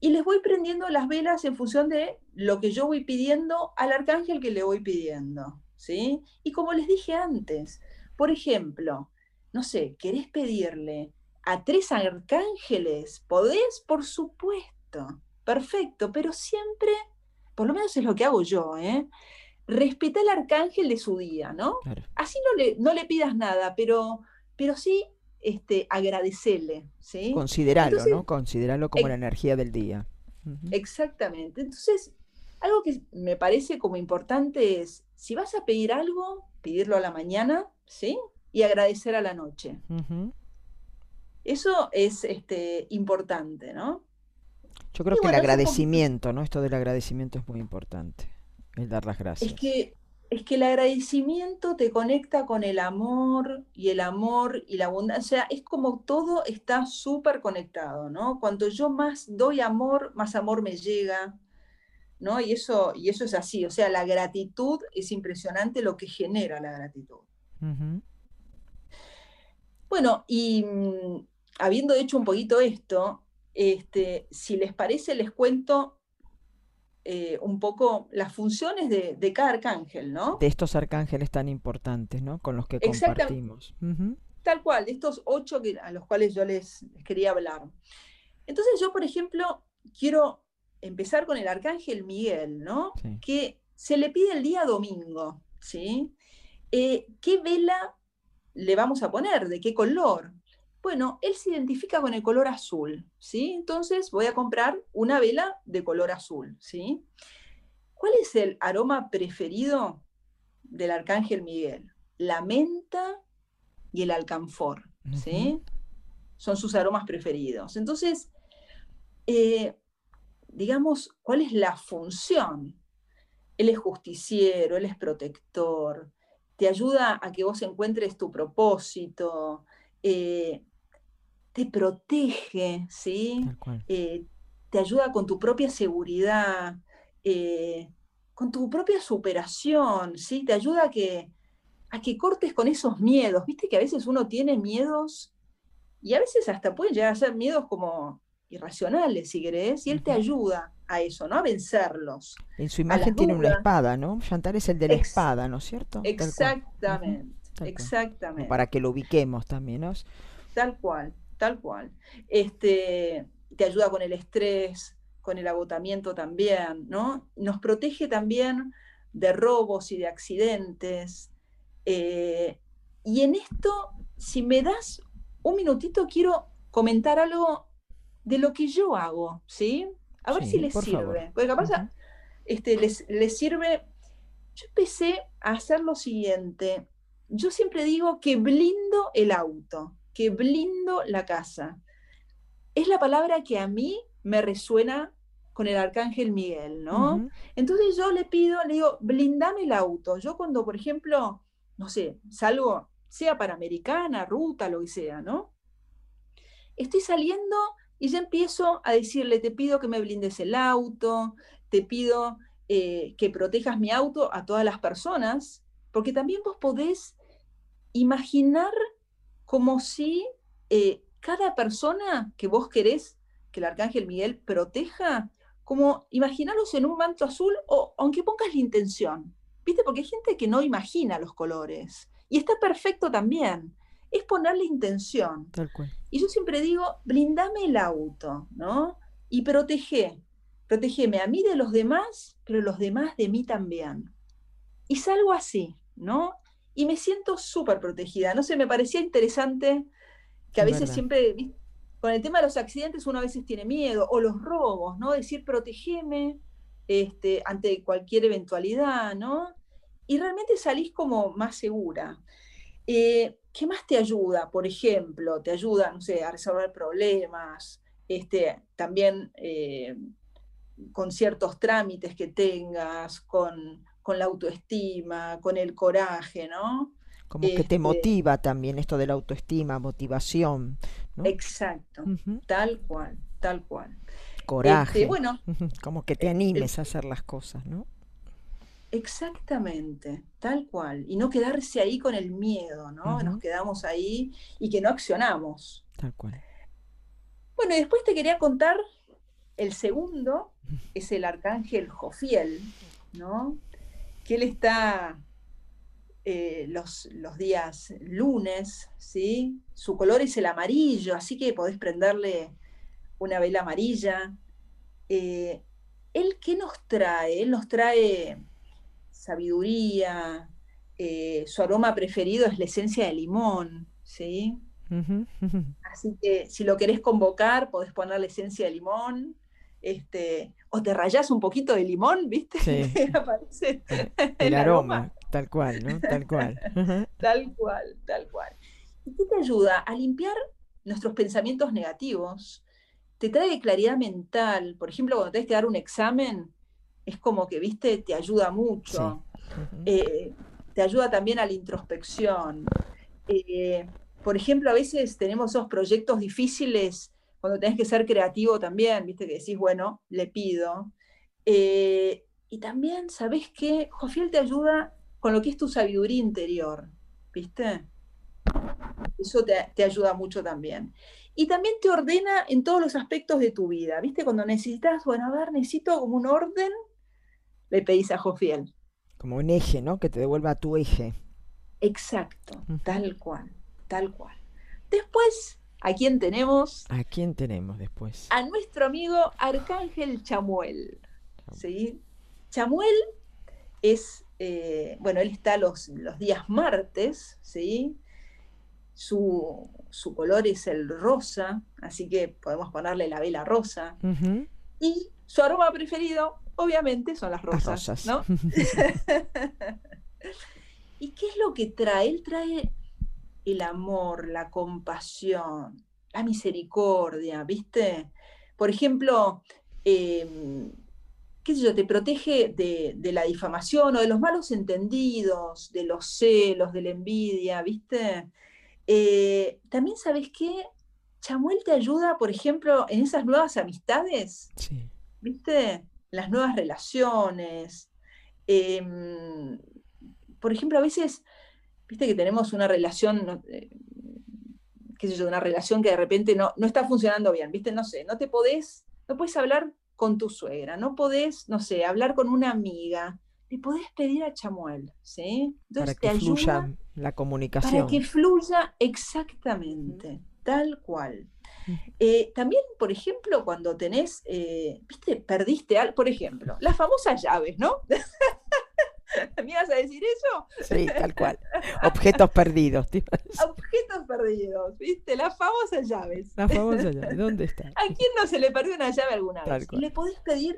B: Y les voy prendiendo las velas en función de lo que yo voy pidiendo al arcángel que le voy pidiendo, ¿sí? Y como les dije antes, por ejemplo, no sé, ¿querés pedirle a tres arcángeles? ¿Podés? Por supuesto. Perfecto, pero siempre, por lo menos es lo que hago yo, ¿eh? Respeta al arcángel de su día, ¿no? Así no le, no le pidas nada, pero, pero sí este, agradecele, ¿sí?
A: Consideralo, ¿no? Consideralo como la energía del día.
B: Exactamente. Entonces, algo que me parece como importante es, si vas a pedir algo, pedirlo a la mañana, ¿sí? Y agradecer a la noche. Eso es este, importante, ¿no?
A: Yo creo que el agradecimiento, ¿no? Esto del agradecimiento es muy importante, el dar las gracias.
B: Es que, es que el agradecimiento te conecta con el amor y el amor y la abundancia. O sea, es como todo está súper conectado, ¿no? Cuanto yo más doy amor, más amor me llega. ¿no? Y eso, y eso es así, o sea, la gratitud es impresionante lo que genera la gratitud. Bueno, y mm, habiendo hecho un poquito esto, este, si les parece, les cuento eh, un poco las funciones de, cada arcángel, ¿no?
A: De estos arcángeles tan importantes, ¿no? Con los que compartimos.
B: Tal cual, de estos ocho a los cuales yo les, quería hablar. Entonces yo, por ejemplo, quiero empezar con el arcángel Miguel, ¿no? Que se le pide el día domingo, ¿sí? Eh, ¿Qué vela le vamos a poner? ¿De qué color? Bueno, él se identifica con el color azul, ¿sí? Entonces voy a comprar una vela de color azul, ¿sí? ¿Cuál es el aroma preferido del arcángel Miguel? La menta y el alcanfor, ¿sí? Son sus aromas preferidos. Entonces, eh, digamos, ¿cuál es la función? Él es justiciero, él es protector, te ayuda a que vos encuentres tu propósito, eh, te protege, ¿sí? Eh, te ayuda con tu propia seguridad, eh, con tu propia superación, ¿sí? Te ayuda a que, a que cortes con esos miedos. Viste que a veces uno tiene miedos y a veces hasta pueden llegar a ser miedos como irracionales, si querés, y él te ayuda a eso, ¿no? A vencerlos.
A: En su imagen tiene una espada, ¿no? Chantal es el de la espada, ¿no es cierto?
B: Exactamente, exactamente.
A: para que lo ubiquemos también, ¿no?
B: Tal cual tal cual. Este, te ayuda con el estrés, con el agotamiento también, ¿no? Nos protege también de robos y de accidentes. Eh, y en esto, si me das un minutito, quiero comentar algo de lo que yo hago, ¿sí? A ver si les sirve. Porque capaz este, les, les sirve. Yo empecé a hacer lo siguiente. Yo siempre digo que blindo el auto que blindo la casa. Es la palabra que a mí me resuena con el arcángel Miguel, ¿no? Entonces yo le pido, le digo, blindame el auto. Yo cuando, por ejemplo, no sé, salgo, sea para americana, ruta, lo que sea, ¿no? Estoy saliendo y ya empiezo a decirle, te pido que me blindes el auto, te pido eh, que protejas mi auto a todas las personas, porque también vos podés imaginar como si eh, cada persona que vos querés que el arcángel Miguel proteja, como imaginarlos en un manto azul o aunque pongas la intención, ¿viste? Porque hay gente que no imagina los colores y está perfecto también. Es ponerle intención. Y yo siempre digo, blindame el auto, ¿no? Y protege, protegeme a mí de los demás, pero los demás de mí también. Y salgo así, ¿no? Y me siento súper protegida. No sé, me parecía interesante que a veces siempre, con el tema de los accidentes uno a veces tiene miedo, o los robos, ¿no? Decir, protegeme este, ante cualquier eventualidad, ¿no? Y realmente salís como más segura. Eh, ¿Qué más te ayuda? Por ejemplo, te ayuda, no sé, a resolver problemas, este, también eh, con ciertos trámites que tengas, con con la autoestima, con el coraje, ¿no?
A: Como que te este motiva también esto de la autoestima, motivación.
B: Exacto, tal cual, tal cual.
A: Coraje. Este, bueno, como que te animes a hacer las cosas, ¿no?
B: Exactamente, tal cual. Y no quedarse ahí con el miedo, ¿no? Nos quedamos ahí y que no accionamos.
A: Tal cual.
B: Bueno, y después te quería contar el segundo, es el arcángel Jofiel, ¿no? Que él está eh, los, los, días lunes, ¿sí? Su color es el amarillo, así que podés prenderle una vela amarilla. Eh, ¿Él qué nos trae? Él nos trae sabiduría, eh, su aroma preferido es la esencia de limón, ¿sí? Así que si lo querés convocar, podés poner la esencia de limón este, o te rayas un poquito de limón, ¿viste?
A: Sí. [LAUGHS] aparece el, aroma, tal cual, ¿no? Tal cual. [LAUGHS]
B: tal cual, tal cual. ¿Y qué te ayuda? A limpiar nuestros pensamientos negativos. Te trae claridad mental. Por ejemplo, cuando tienes que dar un examen, es como que, ¿viste? Te ayuda mucho. Eh, te ayuda también a la introspección. Eh, por ejemplo, a veces tenemos esos proyectos difíciles cuando tenés que ser creativo también, viste que decís, bueno, le pido. Eh, y también, ¿sabes qué? Jofiel te ayuda con lo que es tu sabiduría interior, ¿viste? Eso te, te, ayuda mucho también. Y también te ordena en todos los aspectos de tu vida, ¿viste? Cuando necesitas, bueno, a ver, necesito como un orden, le pedís a Jofiel.
A: Como un eje, ¿no? Que te devuelva a tu eje.
B: Exacto, tal cual, tal cual. Después, ¿a quién tenemos?
A: ¿A quién tenemos después?
B: A nuestro amigo Arcángel Chamuel. ¿sí? Chamuel es, eh, bueno, él está los, los días martes, ¿sí? Su, su, color es el rosa, así que podemos ponerle la vela rosa. Y su aroma preferido, obviamente, son las rosas, ¿no? [LAUGHS] [LAUGHS] ¿Y qué es lo que trae? Él trae el amor, la compasión, la misericordia, ¿viste? Por ejemplo, em, qué sé yo, te protege de, la difamación o de los malos entendidos, de los celos, de la envidia, ¿viste? Eh, también, ¿sabes qué? Chamuel te ayuda, por ejemplo, en esas nuevas amistades, sí. ¿viste? Las nuevas relaciones. Em, por ejemplo, a veces, viste que tenemos una relación, eh, qué sé yo, una relación que de repente no, no está funcionando bien, viste, no sé, no te podés, no puedes hablar con tu suegra, no podés, no sé, hablar con una amiga, le podés pedir a Chamuel, ¿sí?
A: Entonces para que fluya la comunicación.
B: Para que fluya exactamente, tal cual. Eh, también, por ejemplo, cuando tenés, eh, viste, perdiste algo, por ejemplo, las famosas llaves, ¿no? [LAUGHS] [LAUGHS] ¿Me ibas a decir eso?
A: Sí, tal cual. [LAUGHS] Objetos perdidos.
B: Objetos perdidos, ¿viste? Las famosas llaves.
A: Las famosas [LAUGHS] llaves, ¿dónde está?
B: ¿A quién no se le perdió una llave alguna vez? Y le podés pedir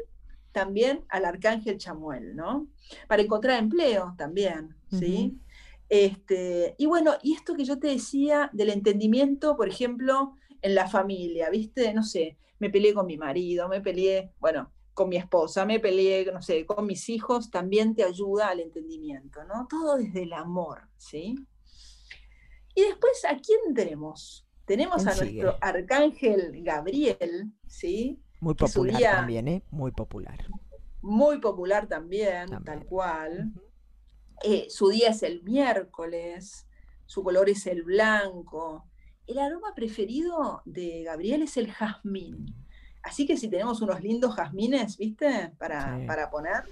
B: también al arcángel Chamuel, ¿no? Para encontrar empleo también, ¿sí? este, y bueno, y esto que yo te decía del entendimiento, por ejemplo, en la familia, ¿viste? No sé, me peleé con mi marido, me peleé, bueno, con mi esposa, me peleé, no sé, con mis hijos, también te ayuda al entendimiento, ¿no? Todo desde el amor, ¿sí? Y después, ¿a quién tenemos? Tenemos a nuestro arcángel Gabriel, ¿sí?
A: Muy popular también, ¿eh? Muy popular.
B: Muy popular también, tal cual. Eh, su día es el miércoles, su color es el blanco. El aroma preferido de Gabriel es el jazmín. Así que si tenemos unos lindos jazmines, ¿viste? Para, para poner.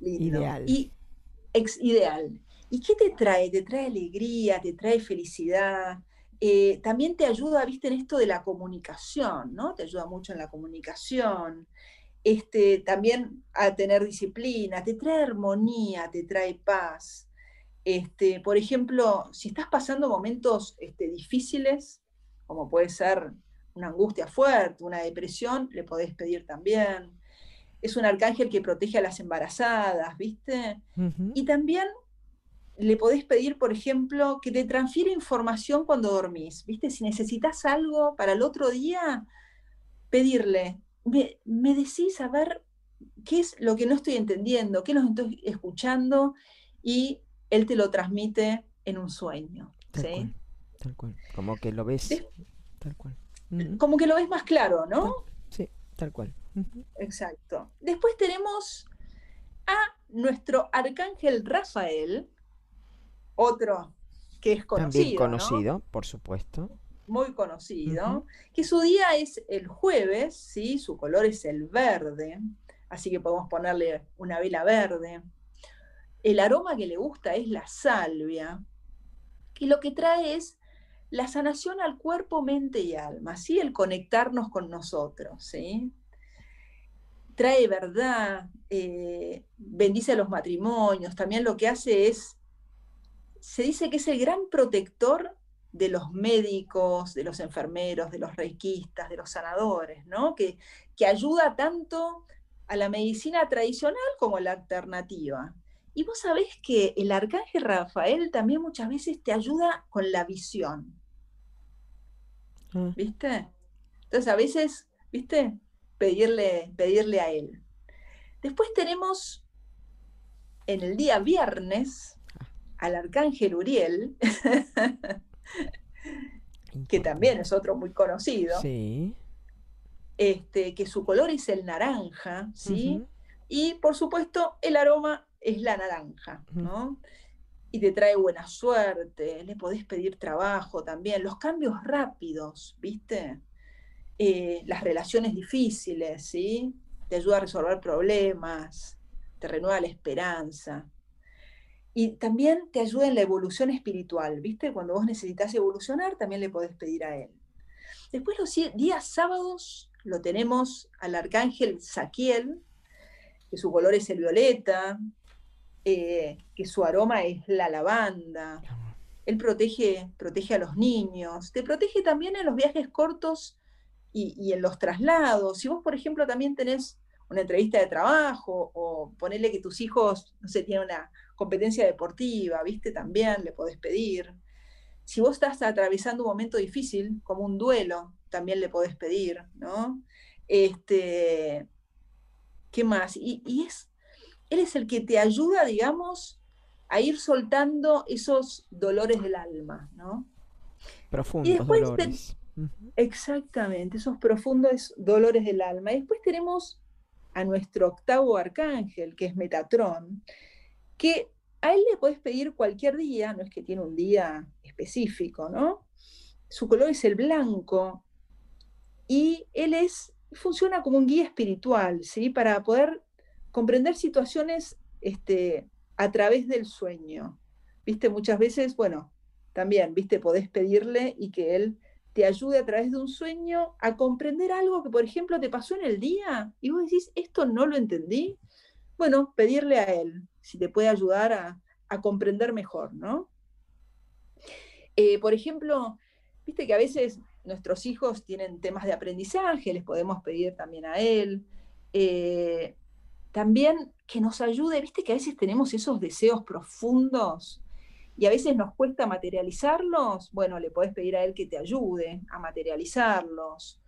A: Ideal.
B: Y ex, ideal. ¿Y qué te trae? Te trae alegría, te trae felicidad. Eh, también te ayuda, viste, en esto de la comunicación, ¿no? Te ayuda mucho en la comunicación. Este, también a tener disciplina, te trae armonía, te trae paz. Este, por ejemplo, si estás pasando momentos este, difíciles, como puede ser una angustia fuerte, una depresión, le podés pedir también. Es un arcángel que protege a las embarazadas, ¿viste? Y también le podés pedir, por ejemplo, que te transfiera información cuando dormís, ¿viste? Si necesitas algo para el otro día, pedirle, me, me decís a ver qué es lo que no estoy entendiendo, qué no estoy escuchando, y él te lo transmite en un sueño.
A: ¿sí? tal cual. Como que lo ves. Tal cual
B: como que lo ves más claro, ¿no?
A: Sí, tal cual.
B: Exacto. Después tenemos a nuestro arcángel Rafael, otro que es conocido.
A: También conocido, por supuesto.
B: Muy conocido, que su día es el jueves, ¿sí? su color es el verde, así que podemos ponerle una vela verde. El aroma que le gusta es la salvia, y lo que trae es la sanación al cuerpo, mente y alma, ¿sí? el conectarnos con nosotros. ¿sí? Trae verdad, eh, bendice a los matrimonios, también lo que hace es, se dice que es el gran protector de los médicos, de los enfermeros, de los reikistas, de los sanadores, ¿no? que, que ayuda tanto a la medicina tradicional como a la alternativa. Y vos sabés que el arcángel Rafael también muchas veces te ayuda con la visión. Mm. ¿Viste? Entonces a veces, ¿viste? Pedirle, pedirle a él. Después tenemos en el día viernes al arcángel Uriel, [LAUGHS] que también es otro muy conocido.
A: Sí.
B: Este, que su color es el naranja, ¿sí? Y por supuesto, el aroma es la naranja, ¿no? Y te trae buena suerte, le podés pedir trabajo también, los cambios rápidos, ¿viste? Eh, las relaciones difíciles, ¿sí? Te ayuda a resolver problemas, te renueva la esperanza. Y también te ayuda en la evolución espiritual, ¿viste? Cuando vos necesitas evolucionar, también le podés pedir a él. Después los días sábados lo tenemos al arcángel Saquiel, que su color es el violeta, eh, que su aroma es la lavanda. Él protege, protege a los niños, te protege también en los viajes cortos y, y, en los traslados. Si vos, por ejemplo, también tenés una entrevista de trabajo o ponerle que tus hijos, no sé, tienen una competencia deportiva, ¿viste? También le podés pedir. Si vos estás atravesando un momento difícil, como un duelo, también le podés pedir, ¿no? Este, ¿Qué más? Y, es, él es el que te ayuda, digamos, a ir soltando esos dolores del alma, ¿no?
A: Profundos dolores.
B: exactamente, esos profundos dolores del alma. Y después tenemos a nuestro octavo arcángel, que es Metatrón, que a él le puedes pedir cualquier día, no es que tiene un día específico, ¿no? Su color es el blanco y él es funciona como un guía espiritual, ¿sí? Para poder comprender situaciones este, a través del sueño. ¿Viste? Muchas veces, bueno, también, ¿viste? Podés pedirle y que él te ayude a través de un sueño a comprender algo que, por ejemplo, te pasó en el día y vos decís, esto no lo entendí. Bueno, pedirle a él si te puede ayudar a, comprender mejor, ¿no? Eh, por ejemplo, viste que a veces nuestros hijos tienen temas de aprendizaje, les podemos pedir también a él. Eh, también que nos ayude, viste que a veces tenemos esos deseos profundos y a veces nos cuesta materializarlos, bueno, le podés pedir a él que te ayude a materializarlos.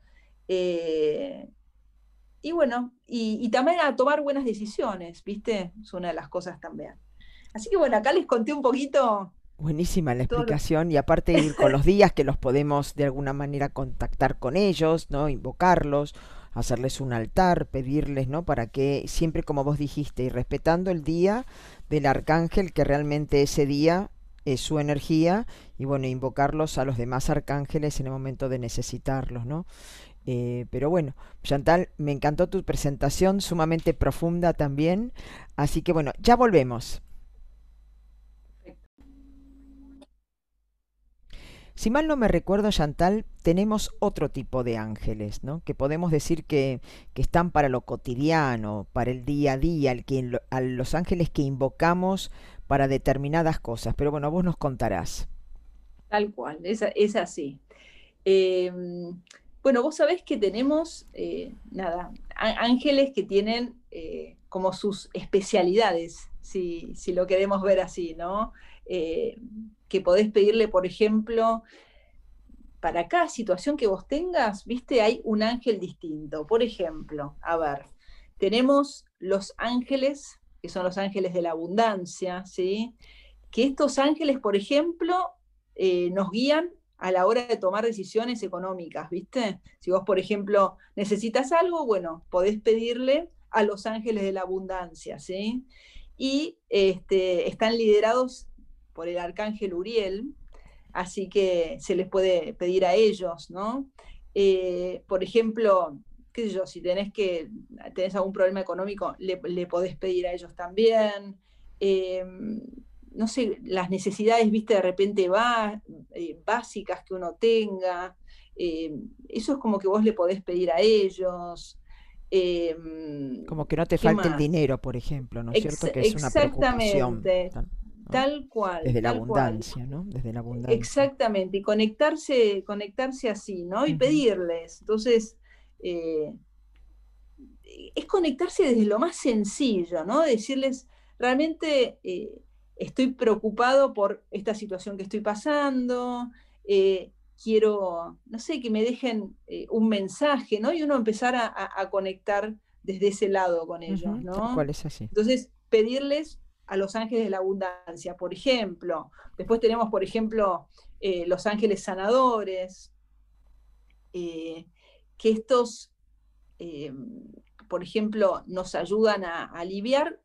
B: Eh, y bueno, y, también a tomar buenas decisiones, ¿viste? Es una de las cosas también. Así que bueno, acá les conté un poquito
A: Buenísima la explicación y aparte ir con los días que los podemos de alguna manera contactar con ellos, ¿no? Invocarlos, hacerles un altar, pedirles, ¿no? Para que siempre como vos dijiste y respetando el día del arcángel que realmente ese día es su energía y bueno, invocarlos a los demás arcángeles en el momento de necesitarlos, ¿no? Eh, pero bueno, Chantal, me encantó tu presentación, sumamente profunda también. Así que bueno, ya volvemos. Si mal no me recuerdo, Chantal, tenemos otro tipo de ángeles, ¿no? Que podemos decir que, están para lo cotidiano, para el día a día, que, a los ángeles que invocamos para determinadas cosas. Pero bueno, vos nos contarás.
B: Tal cual, es, así. Em, bueno, vos sabés que tenemos, eh, nada, ángeles que tienen eh, como sus especialidades, si, si, lo queremos ver así, ¿no? Eh, que podés pedirle, por ejemplo, para cada situación que vos tengas, viste, hay un ángel distinto. Por ejemplo, a ver, tenemos los ángeles, que son los ángeles de la abundancia, ¿sí? Que estos ángeles, por ejemplo, eh, nos guían a la hora de tomar decisiones económicas, ¿viste? Si vos, por ejemplo, necesitas algo, bueno, podés pedirle a los ángeles de la abundancia, ¿sí? Y este, están liderados por el arcángel Uriel, así que se les puede pedir a ellos, ¿no? Eh, por ejemplo, qué sé yo, si tenés que tenés algún problema económico, le, podés pedir a ellos también. Em, no sé, las necesidades, viste, de repente va, eh, básicas que uno tenga. Em, eso es como que vos le podés pedir a ellos.
A: Em, como que no te falte el dinero, por ejemplo, ¿no es cierto? Que es una preocupación.
B: Tal cual.
A: Desde la abundancia, ¿no? Desde la abundancia.
B: Exactamente, y conectarse, conectarse así, ¿no? Y pedirles. Entonces, eh, es conectarse desde lo más sencillo, ¿no? Decirles, realmente eh, estoy preocupado por esta situación que estoy pasando, eh, quiero, no sé, que me dejen un mensaje, ¿no? Y uno empezar a, conectar desde ese lado con ellos, ¿no?
A: ¿Cuál es así?
B: Entonces, pedirles a los ángeles de la abundancia, por ejemplo. Después tenemos, por ejemplo, eh, los ángeles sanadores, eh, que estos, eh, por ejemplo, nos ayudan a, aliviar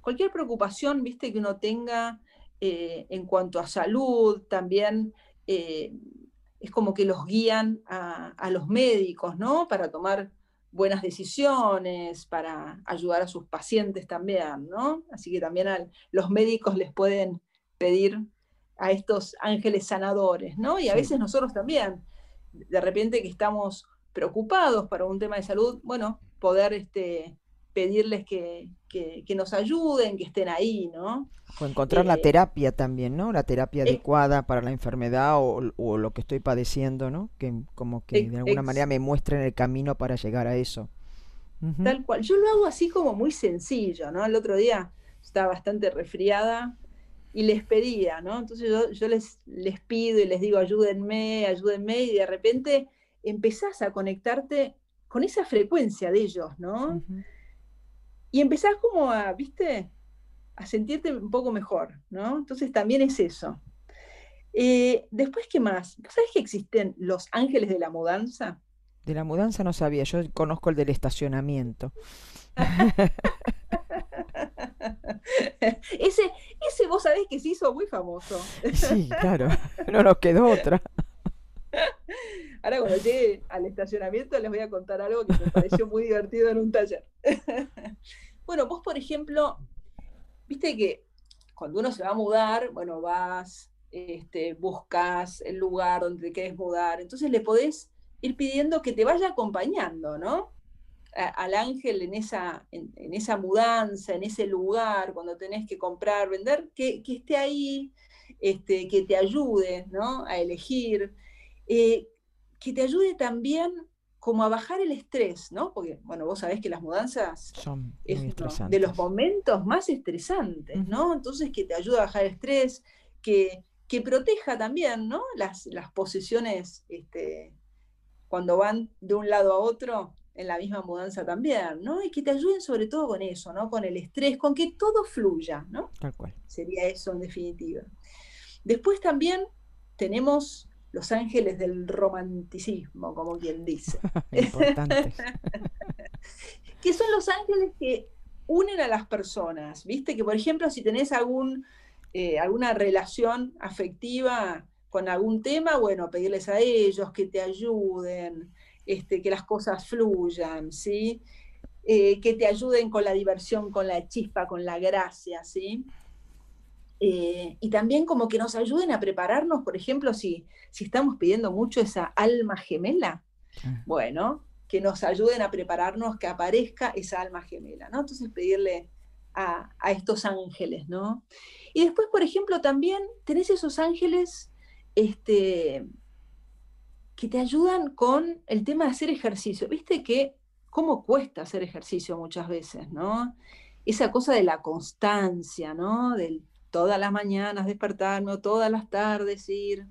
B: cualquier preocupación, viste, que uno tenga en cuanto a salud, también es como que los guían a, los médicos, ¿no? Para tomar buenas decisiones, para ayudar a sus pacientes también, ¿no? Así que también a los médicos les pueden pedir a estos ángeles sanadores, ¿no? Y a veces nosotros también, de repente que estamos preocupados para un tema de salud, bueno, poder este, pedirles que, nos ayuden, que estén ahí, ¿no?
A: O encontrar la eh, terapia también, ¿no? La terapia adecuada para la enfermedad o, lo que estoy padeciendo, ¿no? Que como que de alguna manera me muestren el camino para llegar a eso.
B: Tal cual. Yo lo hago así como muy sencillo, ¿no? El otro día estaba bastante resfriada y les pedía, ¿no? Entonces yo, les, les pido y les digo, ayúdenme, ayúdenme, y de repente empezás a conectarte con esa frecuencia de ellos, ¿no? Y empezás como a, viste, a sentirte un poco mejor, ¿no? Entonces también es eso. Eh, después, ¿qué más? ¿Sabes que existen los ángeles de la mudanza?
A: De la mudanza no sabía, yo conozco el del estacionamiento. [LAUGHS]
B: ese, ese vos sabés que se hizo muy famoso.
A: sí, claro, [LAUGHS] no nos quedó otra. [LAUGHS]
B: Ahora cuando llegue al estacionamiento les voy a contar algo que me pareció muy divertido en un taller. [LAUGHS] bueno, vos por ejemplo, viste que cuando uno se va a mudar, bueno, vas, este, buscas el lugar donde te querés mudar, entonces le podés ir pidiendo que te vaya acompañando, ¿no? al ángel en esa, en, esa mudanza, en ese lugar, cuando tenés que comprar, vender, que, esté ahí, este, que te ayude ¿no? a elegir. Eh, que te ayude también como a bajar el estrés, ¿no? Porque, bueno, vos sabés que las mudanzas
A: son
B: de los momentos más estresantes, ¿no? Entonces, que te ayude a bajar el estrés, que, que proteja también, ¿no? Las, las posesiones, este, cuando van de un lado a otro, en la misma mudanza también, ¿no? Y que te ayuden sobre todo con eso, ¿no? Con el estrés, con que todo fluya, ¿no?
A: Tal cual.
B: Sería eso en definitiva. Después también tenemos los ángeles del romanticismo, como quien dice. [LAUGHS] [LAUGHS] que son los ángeles que unen a las personas, ¿viste? Que por ejemplo, si tenés algún, eh, alguna relación afectiva con algún tema, bueno, pedirles a ellos que te ayuden, este, que las cosas fluyan, ¿sí? Eh, que te ayuden con la diversión, con la chispa, con la gracia, ¿sí? Eh, y también como que nos ayuden a prepararnos, por ejemplo, si, si estamos pidiendo mucho esa alma gemela, ah. bueno, que nos ayuden a prepararnos, que aparezca esa alma gemela, ¿no? Entonces pedirle a, estos ángeles, ¿no? Y después, por ejemplo, también tenés esos ángeles este, que te ayudan con el tema de hacer ejercicio. Viste que cómo cuesta hacer ejercicio muchas veces, ¿no? Esa cosa de la constancia, ¿no? Del todas las mañanas despertarme o todas las tardes ir.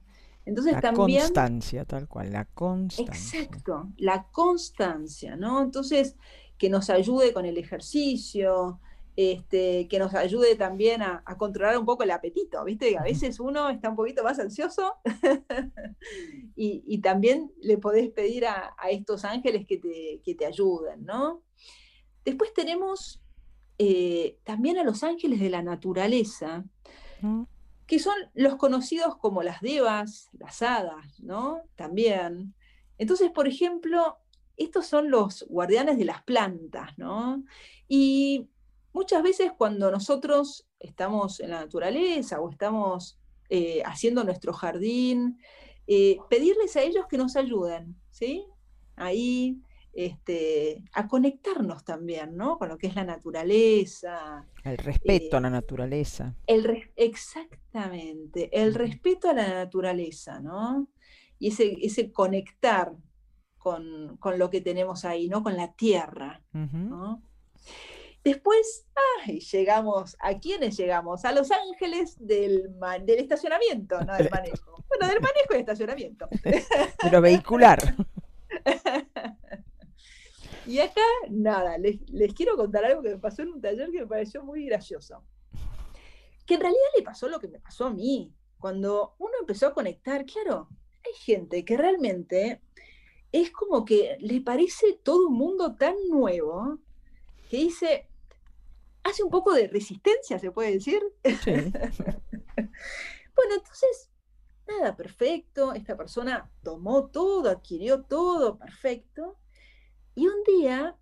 B: Entonces
A: la
B: también...
A: constancia, tal cual, la constancia.
B: Exacto, la constancia, ¿no? Entonces, que nos ayude con el ejercicio, este, que nos ayude también a, controlar un poco el apetito, ¿viste? A veces uno está un poquito más ansioso [LAUGHS] y, también le podés pedir a, estos ángeles que te, que te ayuden, ¿no? Después tenemos eh, también a los ángeles de la naturaleza, mm. que son los conocidos como las devas, las hadas, ¿no? También. Entonces, por ejemplo, estos son los guardianes de las plantas, ¿no? Y muchas veces cuando nosotros estamos en la naturaleza o estamos eh, haciendo nuestro jardín, eh, pedirles a ellos que nos ayuden, ¿sí? Ahí este, a conectarnos también, ¿no? Con lo que es la naturaleza.
A: El respeto a la eh, naturaleza.
B: El exactamente, el respeto a la naturaleza, ¿no? Y ese, ese conectar con, lo que tenemos ahí, ¿no? Con la tierra, Después, llegamos, ¿a quiénes llegamos? A los ángeles del, del estacionamiento, no del manejo. Bueno, del manejo y estacionamiento. [LAUGHS]
A: Pero vehicular. [LAUGHS]
B: Y acá, nada, les, quiero contar algo que me pasó en un taller que me pareció muy gracioso. Que en realidad le pasó lo que me pasó a mí. Cuando uno empezó a conectar, claro, hay gente que realmente es como que le parece todo un mundo tan nuevo que dice, hace un poco de resistencia, se puede decir. [LAUGHS] bueno, entonces, nada, perfecto, esta persona tomó todo, adquirió todo, perfecto, y un día,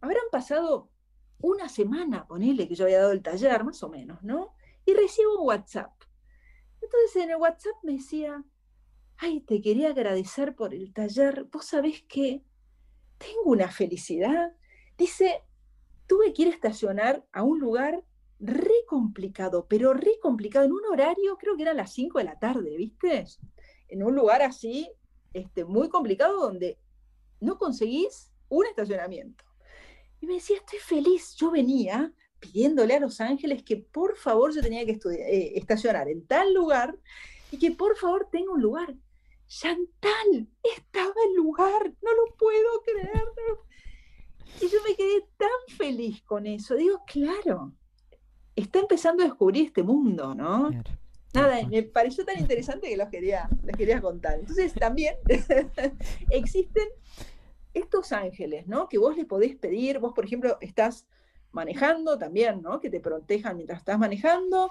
B: habrán pasado una semana, ponele que yo había dado el taller, más o menos, ¿no? Y recibo un WhatsApp. Entonces en el WhatsApp me decía, ay, te quería agradecer por el taller, vos sabés que tengo una felicidad. Dice, tuve que ir a estacionar a un lugar re complicado, pero re complicado, en un horario, creo que era las 5 de la tarde, ¿viste? En un lugar así, este, muy complicado, donde no conseguís un estacionamiento. Y me decía, estoy feliz, yo venía pidiéndole a Los Ángeles que por favor yo tenía que eh, estacionar en tal lugar y que por favor tenga un lugar. Chantal, estaba el lugar, no lo puedo creer. Y yo me quedé tan feliz con eso. Digo, claro, está empezando a descubrir este mundo, ¿no? Nada, me pareció tan interesante que los quería, les quería contar. Entonces también [LAUGHS] existen estos ángeles, ¿no? Que vos les podés pedir, vos por ejemplo estás manejando también, ¿no? Que te protejan mientras estás manejando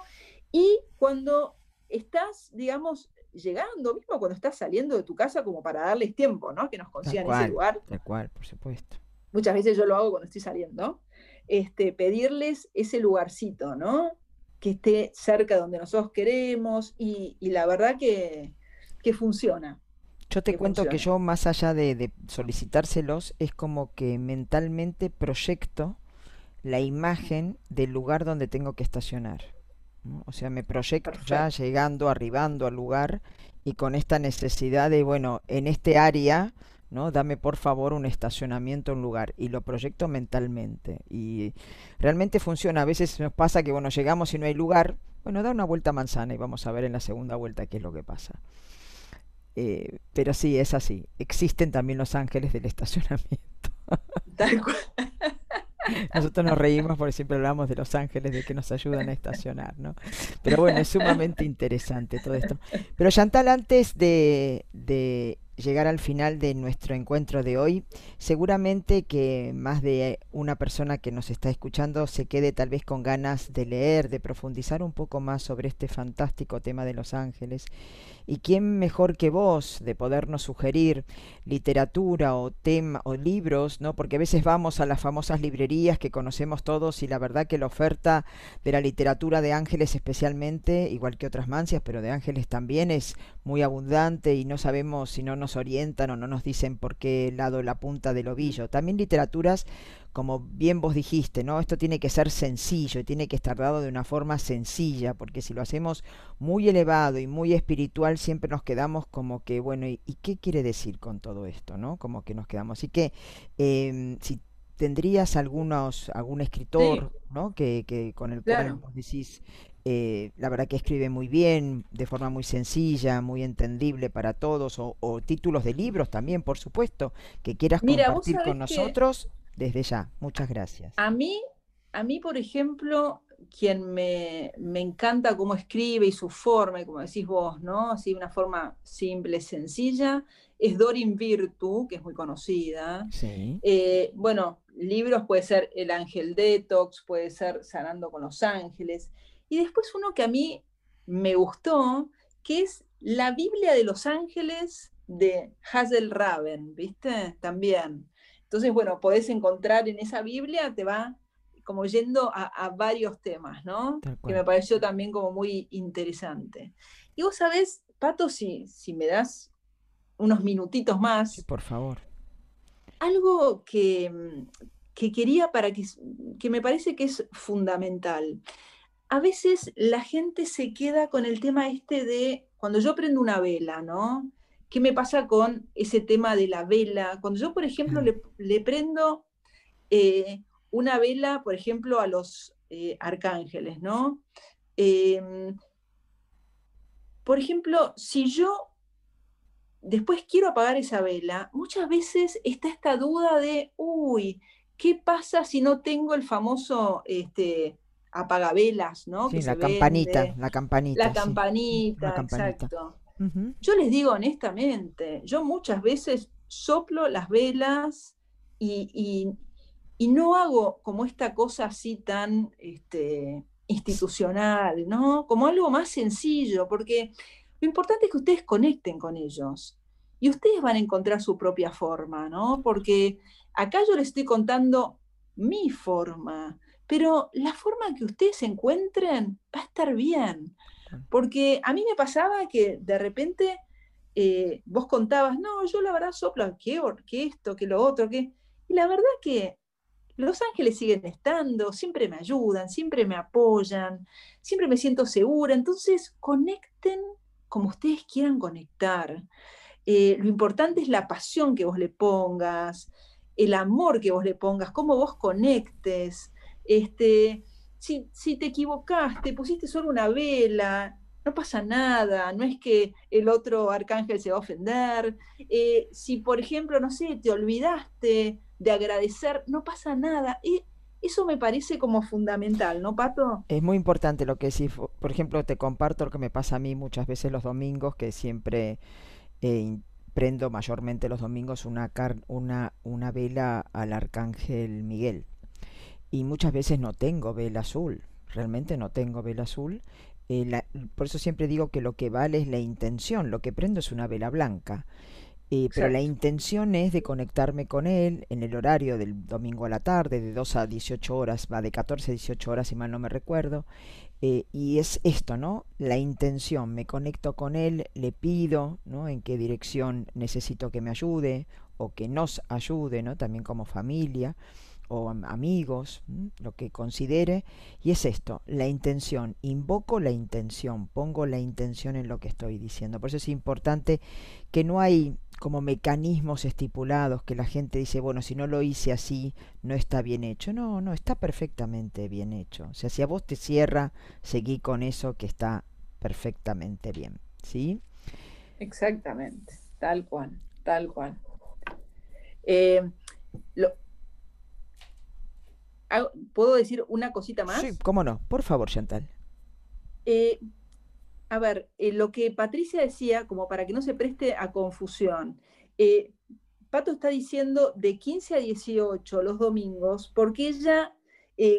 B: y cuando estás, digamos, llegando, mismo cuando estás saliendo de tu casa como para darles tiempo, ¿no? Que nos consigan ese lugar.
A: Tal cual, por supuesto.
B: Muchas veces yo lo hago cuando estoy saliendo. Este, pedirles ese lugarcito, ¿no? Que esté cerca de donde nosotros queremos y, la verdad que, que funciona.
A: Yo te cuento que yo, más allá de, solicitárselos, es como que mentalmente proyecto la imagen del lugar donde tengo que estacionar. O sea, me proyecto ya llegando, arribando al lugar y con esta necesidad de, bueno, en este área, ¿no? Dame por favor un estacionamiento, un lugar. Y lo proyecto mentalmente. Y realmente funciona. A veces nos pasa que, bueno, llegamos y no hay lugar. Bueno, da una vuelta manzana y vamos a ver en la segunda vuelta qué es lo que pasa. Eh, pero sí, es así. Existen también los ángeles del [LAUGHS] estacionamiento. Nosotros nos reímos porque siempre hablamos de los ángeles de que nos ayudan a estacionar, ¿no? Pero bueno, es sumamente interesante todo esto. Pero Chantal, antes de, de llegar al final de nuestro encuentro de hoy, seguramente que más de una persona que nos está escuchando se quede tal vez con ganas de leer, de profundizar un poco más sobre este fantástico tema de los ángeles ¿Y quién mejor que vos de podernos sugerir literatura o tema o libros, ¿no? Porque a veces vamos a las famosas librerías que conocemos todos y la verdad que la oferta de la literatura de ángeles especialmente, igual que otras mancias, pero de ángeles también es muy abundante y no sabemos si no nos orientan o no nos dicen por qué lado la punta del ovillo. También literaturas como bien vos dijiste, ¿no? Esto tiene que ser sencillo, tiene que estar dado de una forma sencilla, porque si lo hacemos muy elevado y muy espiritual, siempre nos quedamos como que, bueno, ¿y, qué quiere decir con todo esto, no? Como que nos quedamos. Así que, em, si tendrías algunos, algún escritor, ¿no? Que, que, con el cual vos decís, eh, la verdad que escribe muy bien, de forma muy sencilla, muy entendible para todos, o, títulos de libros también, por supuesto, que quieras compartir con nosotros, desde ya. Muchas gracias.
B: A mí, a mí por ejemplo, quien me, encanta cómo escribe y su forma, como decís vos, ¿no? Así, una forma simple, sencilla, es Dorin Virtu, que es muy conocida.
A: Sí.
B: Eh, bueno, libros puede ser El Ángel Detox, puede ser Sanando con los Ángeles. Y después uno que a mí me gustó, que es La Biblia de los Ángeles de Hazel Raven, ¿viste? También. Entonces, bueno, podés encontrar en esa Biblia, te va como yendo a, varios temas, ¿no? Que me pareció también como muy interesante. Y vos sabés, Pato, si, si me das unos minutitos más.
A: Sí, por favor.
B: Algo que, que quería para que, que me parece que es fundamental. A veces la gente se queda con el tema este de cuando yo prendo una vela, ¿no? ¿Qué me pasa con ese tema de la vela? Cuando yo, por ejemplo, le, prendo eh, una vela, por ejemplo, a los eh, arcángeles, ¿no? Em, por ejemplo, si yo después quiero apagar esa vela, muchas veces está esta duda de, uy, ¿qué pasa si no tengo el famoso este, apagavelas, ¿no?
A: Sí, la, campanita, la campanita,
B: la campanita. exacto. Yo les digo honestamente, yo muchas veces soplo las velas y, no hago como esta cosa así tan este, institucional, ¿no? Como algo más sencillo, porque lo importante es que ustedes conecten con ellos y ustedes van a encontrar su propia forma, ¿no? Porque acá yo les estoy contando mi forma, pero la forma que ustedes encuentren va a estar bien. Porque a mí me pasaba que de repente eh, vos contabas, no, yo la verdad soplo, que, que esto, que lo otro, que... Y la verdad que los ángeles siguen estando, siempre me ayudan, siempre me apoyan, siempre me siento segura. Entonces, conecten como ustedes quieran conectar. Eh, lo importante es la pasión que vos le pongas, el amor que vos le pongas, cómo vos conectes. Este, si, te equivocaste, pusiste solo una vela, no pasa nada, no es que el otro arcángel se va a ofender. Eh, si, por ejemplo, no sé, te olvidaste de agradecer, no pasa nada. Y eso me parece como fundamental, ¿no, Pato?
A: Es muy importante lo que decís. Por ejemplo, te comparto lo que me pasa a mí muchas veces los domingos, que siempre eh, prendo mayormente los domingos una, una, una vela al arcángel Miguel. Y muchas veces no tengo vela azul, realmente no tengo vela azul. Eh, por eso siempre digo que lo que vale es la intención, lo que prendo es una vela blanca. Eh, pero la intención es de conectarme con él en el horario del domingo a la tarde, de 2 a 18 horas, va de 14 a 18 horas, si mal no me recuerdo. Eh, y es esto, ¿no? La intención, me conecto con él, le pido, ¿no? En qué dirección necesito que me ayude o que nos ayude, ¿no? También como familia o amigos, lo que considere, y es esto, la intención, invoco la intención, pongo la intención en lo que estoy diciendo. Por eso es importante que no hay como mecanismos estipulados que la gente dice, bueno, si no lo hice así, no está bien hecho. No, no, está perfectamente bien hecho. O sea, si a vos te cierra, seguí con eso que está perfectamente bien. ¿Sí?
B: Exactamente, tal cual, tal cual. Eh, lo, ¿Puedo decir una cosita más?
A: Sí, cómo no. Por favor, Chantal.
B: Eh, a ver, eh, lo que Patricia decía, como para que no se preste a confusión, eh, Pato está diciendo de 15 a 18 los domingos, porque ella,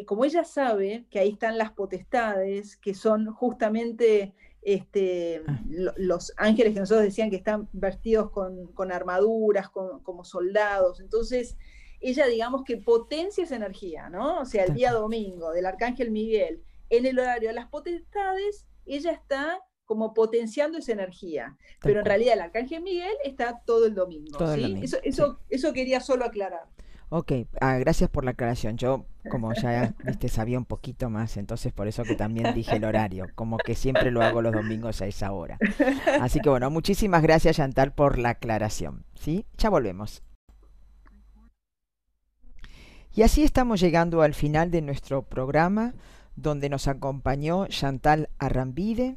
B: como ella sabe que ahí están las potestades, que son justamente este, ah. los ángeles que nosotros decían que están vestidos con, armaduras, como soldados, entonces ella digamos que potencia esa energía, ¿no? O sea, el día domingo del Arcángel Miguel, en el horario de las potestades, ella está como potenciando esa energía. Pero en realidad el Arcángel Miguel está todo el domingo. ¿sí? eso, eso, quería solo aclarar.
A: Ok, ah, gracias por la aclaración. Yo, como ya [LAUGHS] viste, sabía un poquito más, entonces por eso que también dije el horario, como que siempre lo hago los domingos a esa hora. Así que bueno, muchísimas gracias Chantal por la aclaración. ¿sí? Ya volvemos. Y así estamos llegando al final de nuestro programa, donde nos acompañó Chantal Arrambide,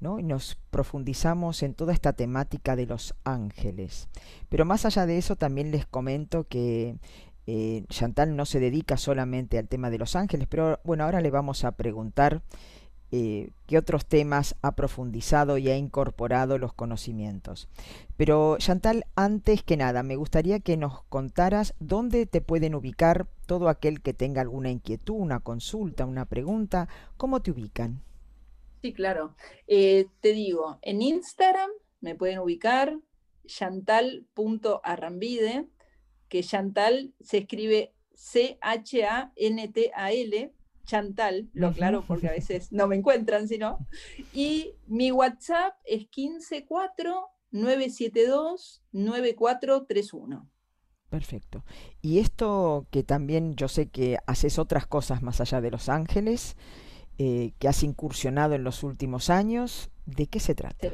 A: ¿no? y nos profundizamos en toda esta temática de los ángeles. Pero más allá de eso, también les comento que eh, Chantal no se dedica solamente al tema de los ángeles, pero bueno, ahora le vamos a preguntar eh, qué otros temas ha profundizado y ha incorporado los conocimientos. Pero Chantal, antes que nada, me gustaría que nos contaras dónde te pueden ubicar todo aquel que tenga alguna inquietud, una consulta, una pregunta, ¿cómo te ubican?
B: Sí, claro. Eh, te digo, en Instagram me pueden ubicar chantal.arrambide, que Chantal se escribe C-H-A-N-T-A-L, Chantal, lo claro porque a veces no me encuentran, sino. Y mi WhatsApp es 154-972-9431.
A: Perfecto. Y esto que también yo sé que haces otras cosas más allá de Los Ángeles, eh, que has incursionado en los últimos años, ¿de qué se trata?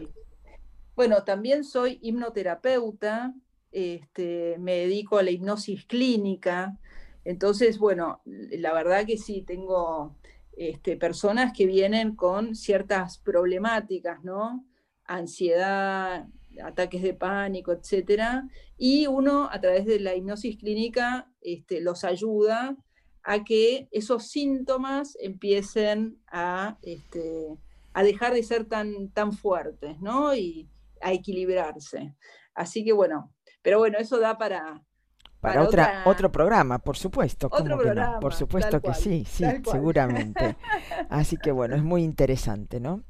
B: Bueno, también soy hipnoterapeuta, este, me dedico a la hipnosis clínica, entonces, bueno, la verdad que sí, tengo este, personas que vienen con ciertas problemáticas, ¿no? Ansiedad, ataques de pánico, etcétera, y uno a través de la hipnosis clínica este, los ayuda a que esos síntomas empiecen a, este, a dejar de ser tan, tan fuertes, ¿no? Y a equilibrarse. Así que bueno, pero bueno, eso da para,
A: para, otra, otro programa, por supuesto. ¿Cómo que no? Por supuesto que sí, sí, seguramente. [LAUGHS] Así que bueno, es muy interesante, ¿no?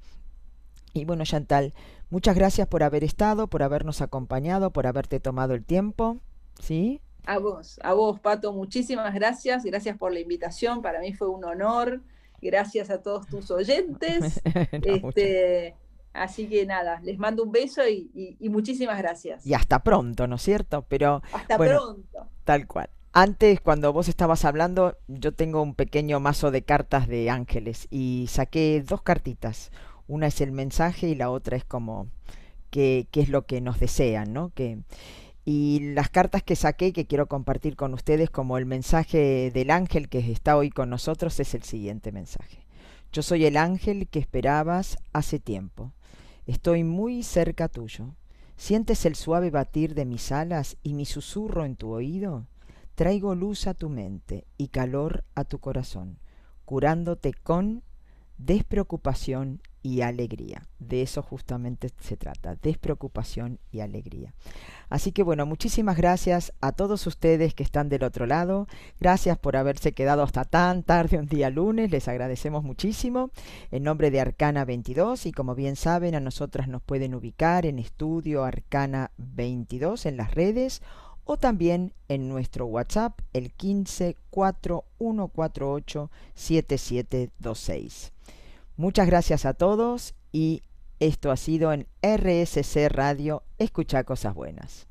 A: Y bueno, Chantal, muchas gracias por haber estado, por habernos acompañado, por haberte tomado el tiempo, ¿sí?
B: A vos, a vos, Pato, muchísimas gracias. Gracias por la invitación. Para mí fue un honor. Gracias a todos tus [LAUGHS] oyentes. este, Así que nada, les mando un beso y, muchísimas gracias.
A: Y hasta pronto, ¿no es cierto? Pero
B: hasta pronto.
A: Tal cual. Antes, cuando vos estabas hablando, yo tengo un pequeño mazo de cartas de ángeles y saqué dos cartitas. Una es el mensaje y la otra es como qué, qué es lo que nos desean, ¿no? Que, y las cartas que saqué que quiero compartir con ustedes como el mensaje del ángel que está hoy con nosotros es el siguiente mensaje. Yo soy el ángel que esperabas hace tiempo. Estoy muy cerca tuyo. ¿Sientes el suave batir de mis alas y mi susurro en tu oído? Traigo luz a tu mente y calor a tu corazón, curándote con despreocupación y alegría. De eso justamente se trata, despreocupación y alegría. Así que bueno, muchísimas gracias a todos ustedes que están del otro lado. Gracias por haberse quedado hasta tan tarde un día lunes. Les agradecemos muchísimo. En nombre de Arcana 22 y como bien saben, a nosotras nos pueden ubicar en Estudio Arcana 22 en las redes o también en nuestro WhatsApp el 15 4148 7726. Muchas gracias a todos y esto ha sido en RSC Radio, escucha cosas buenas.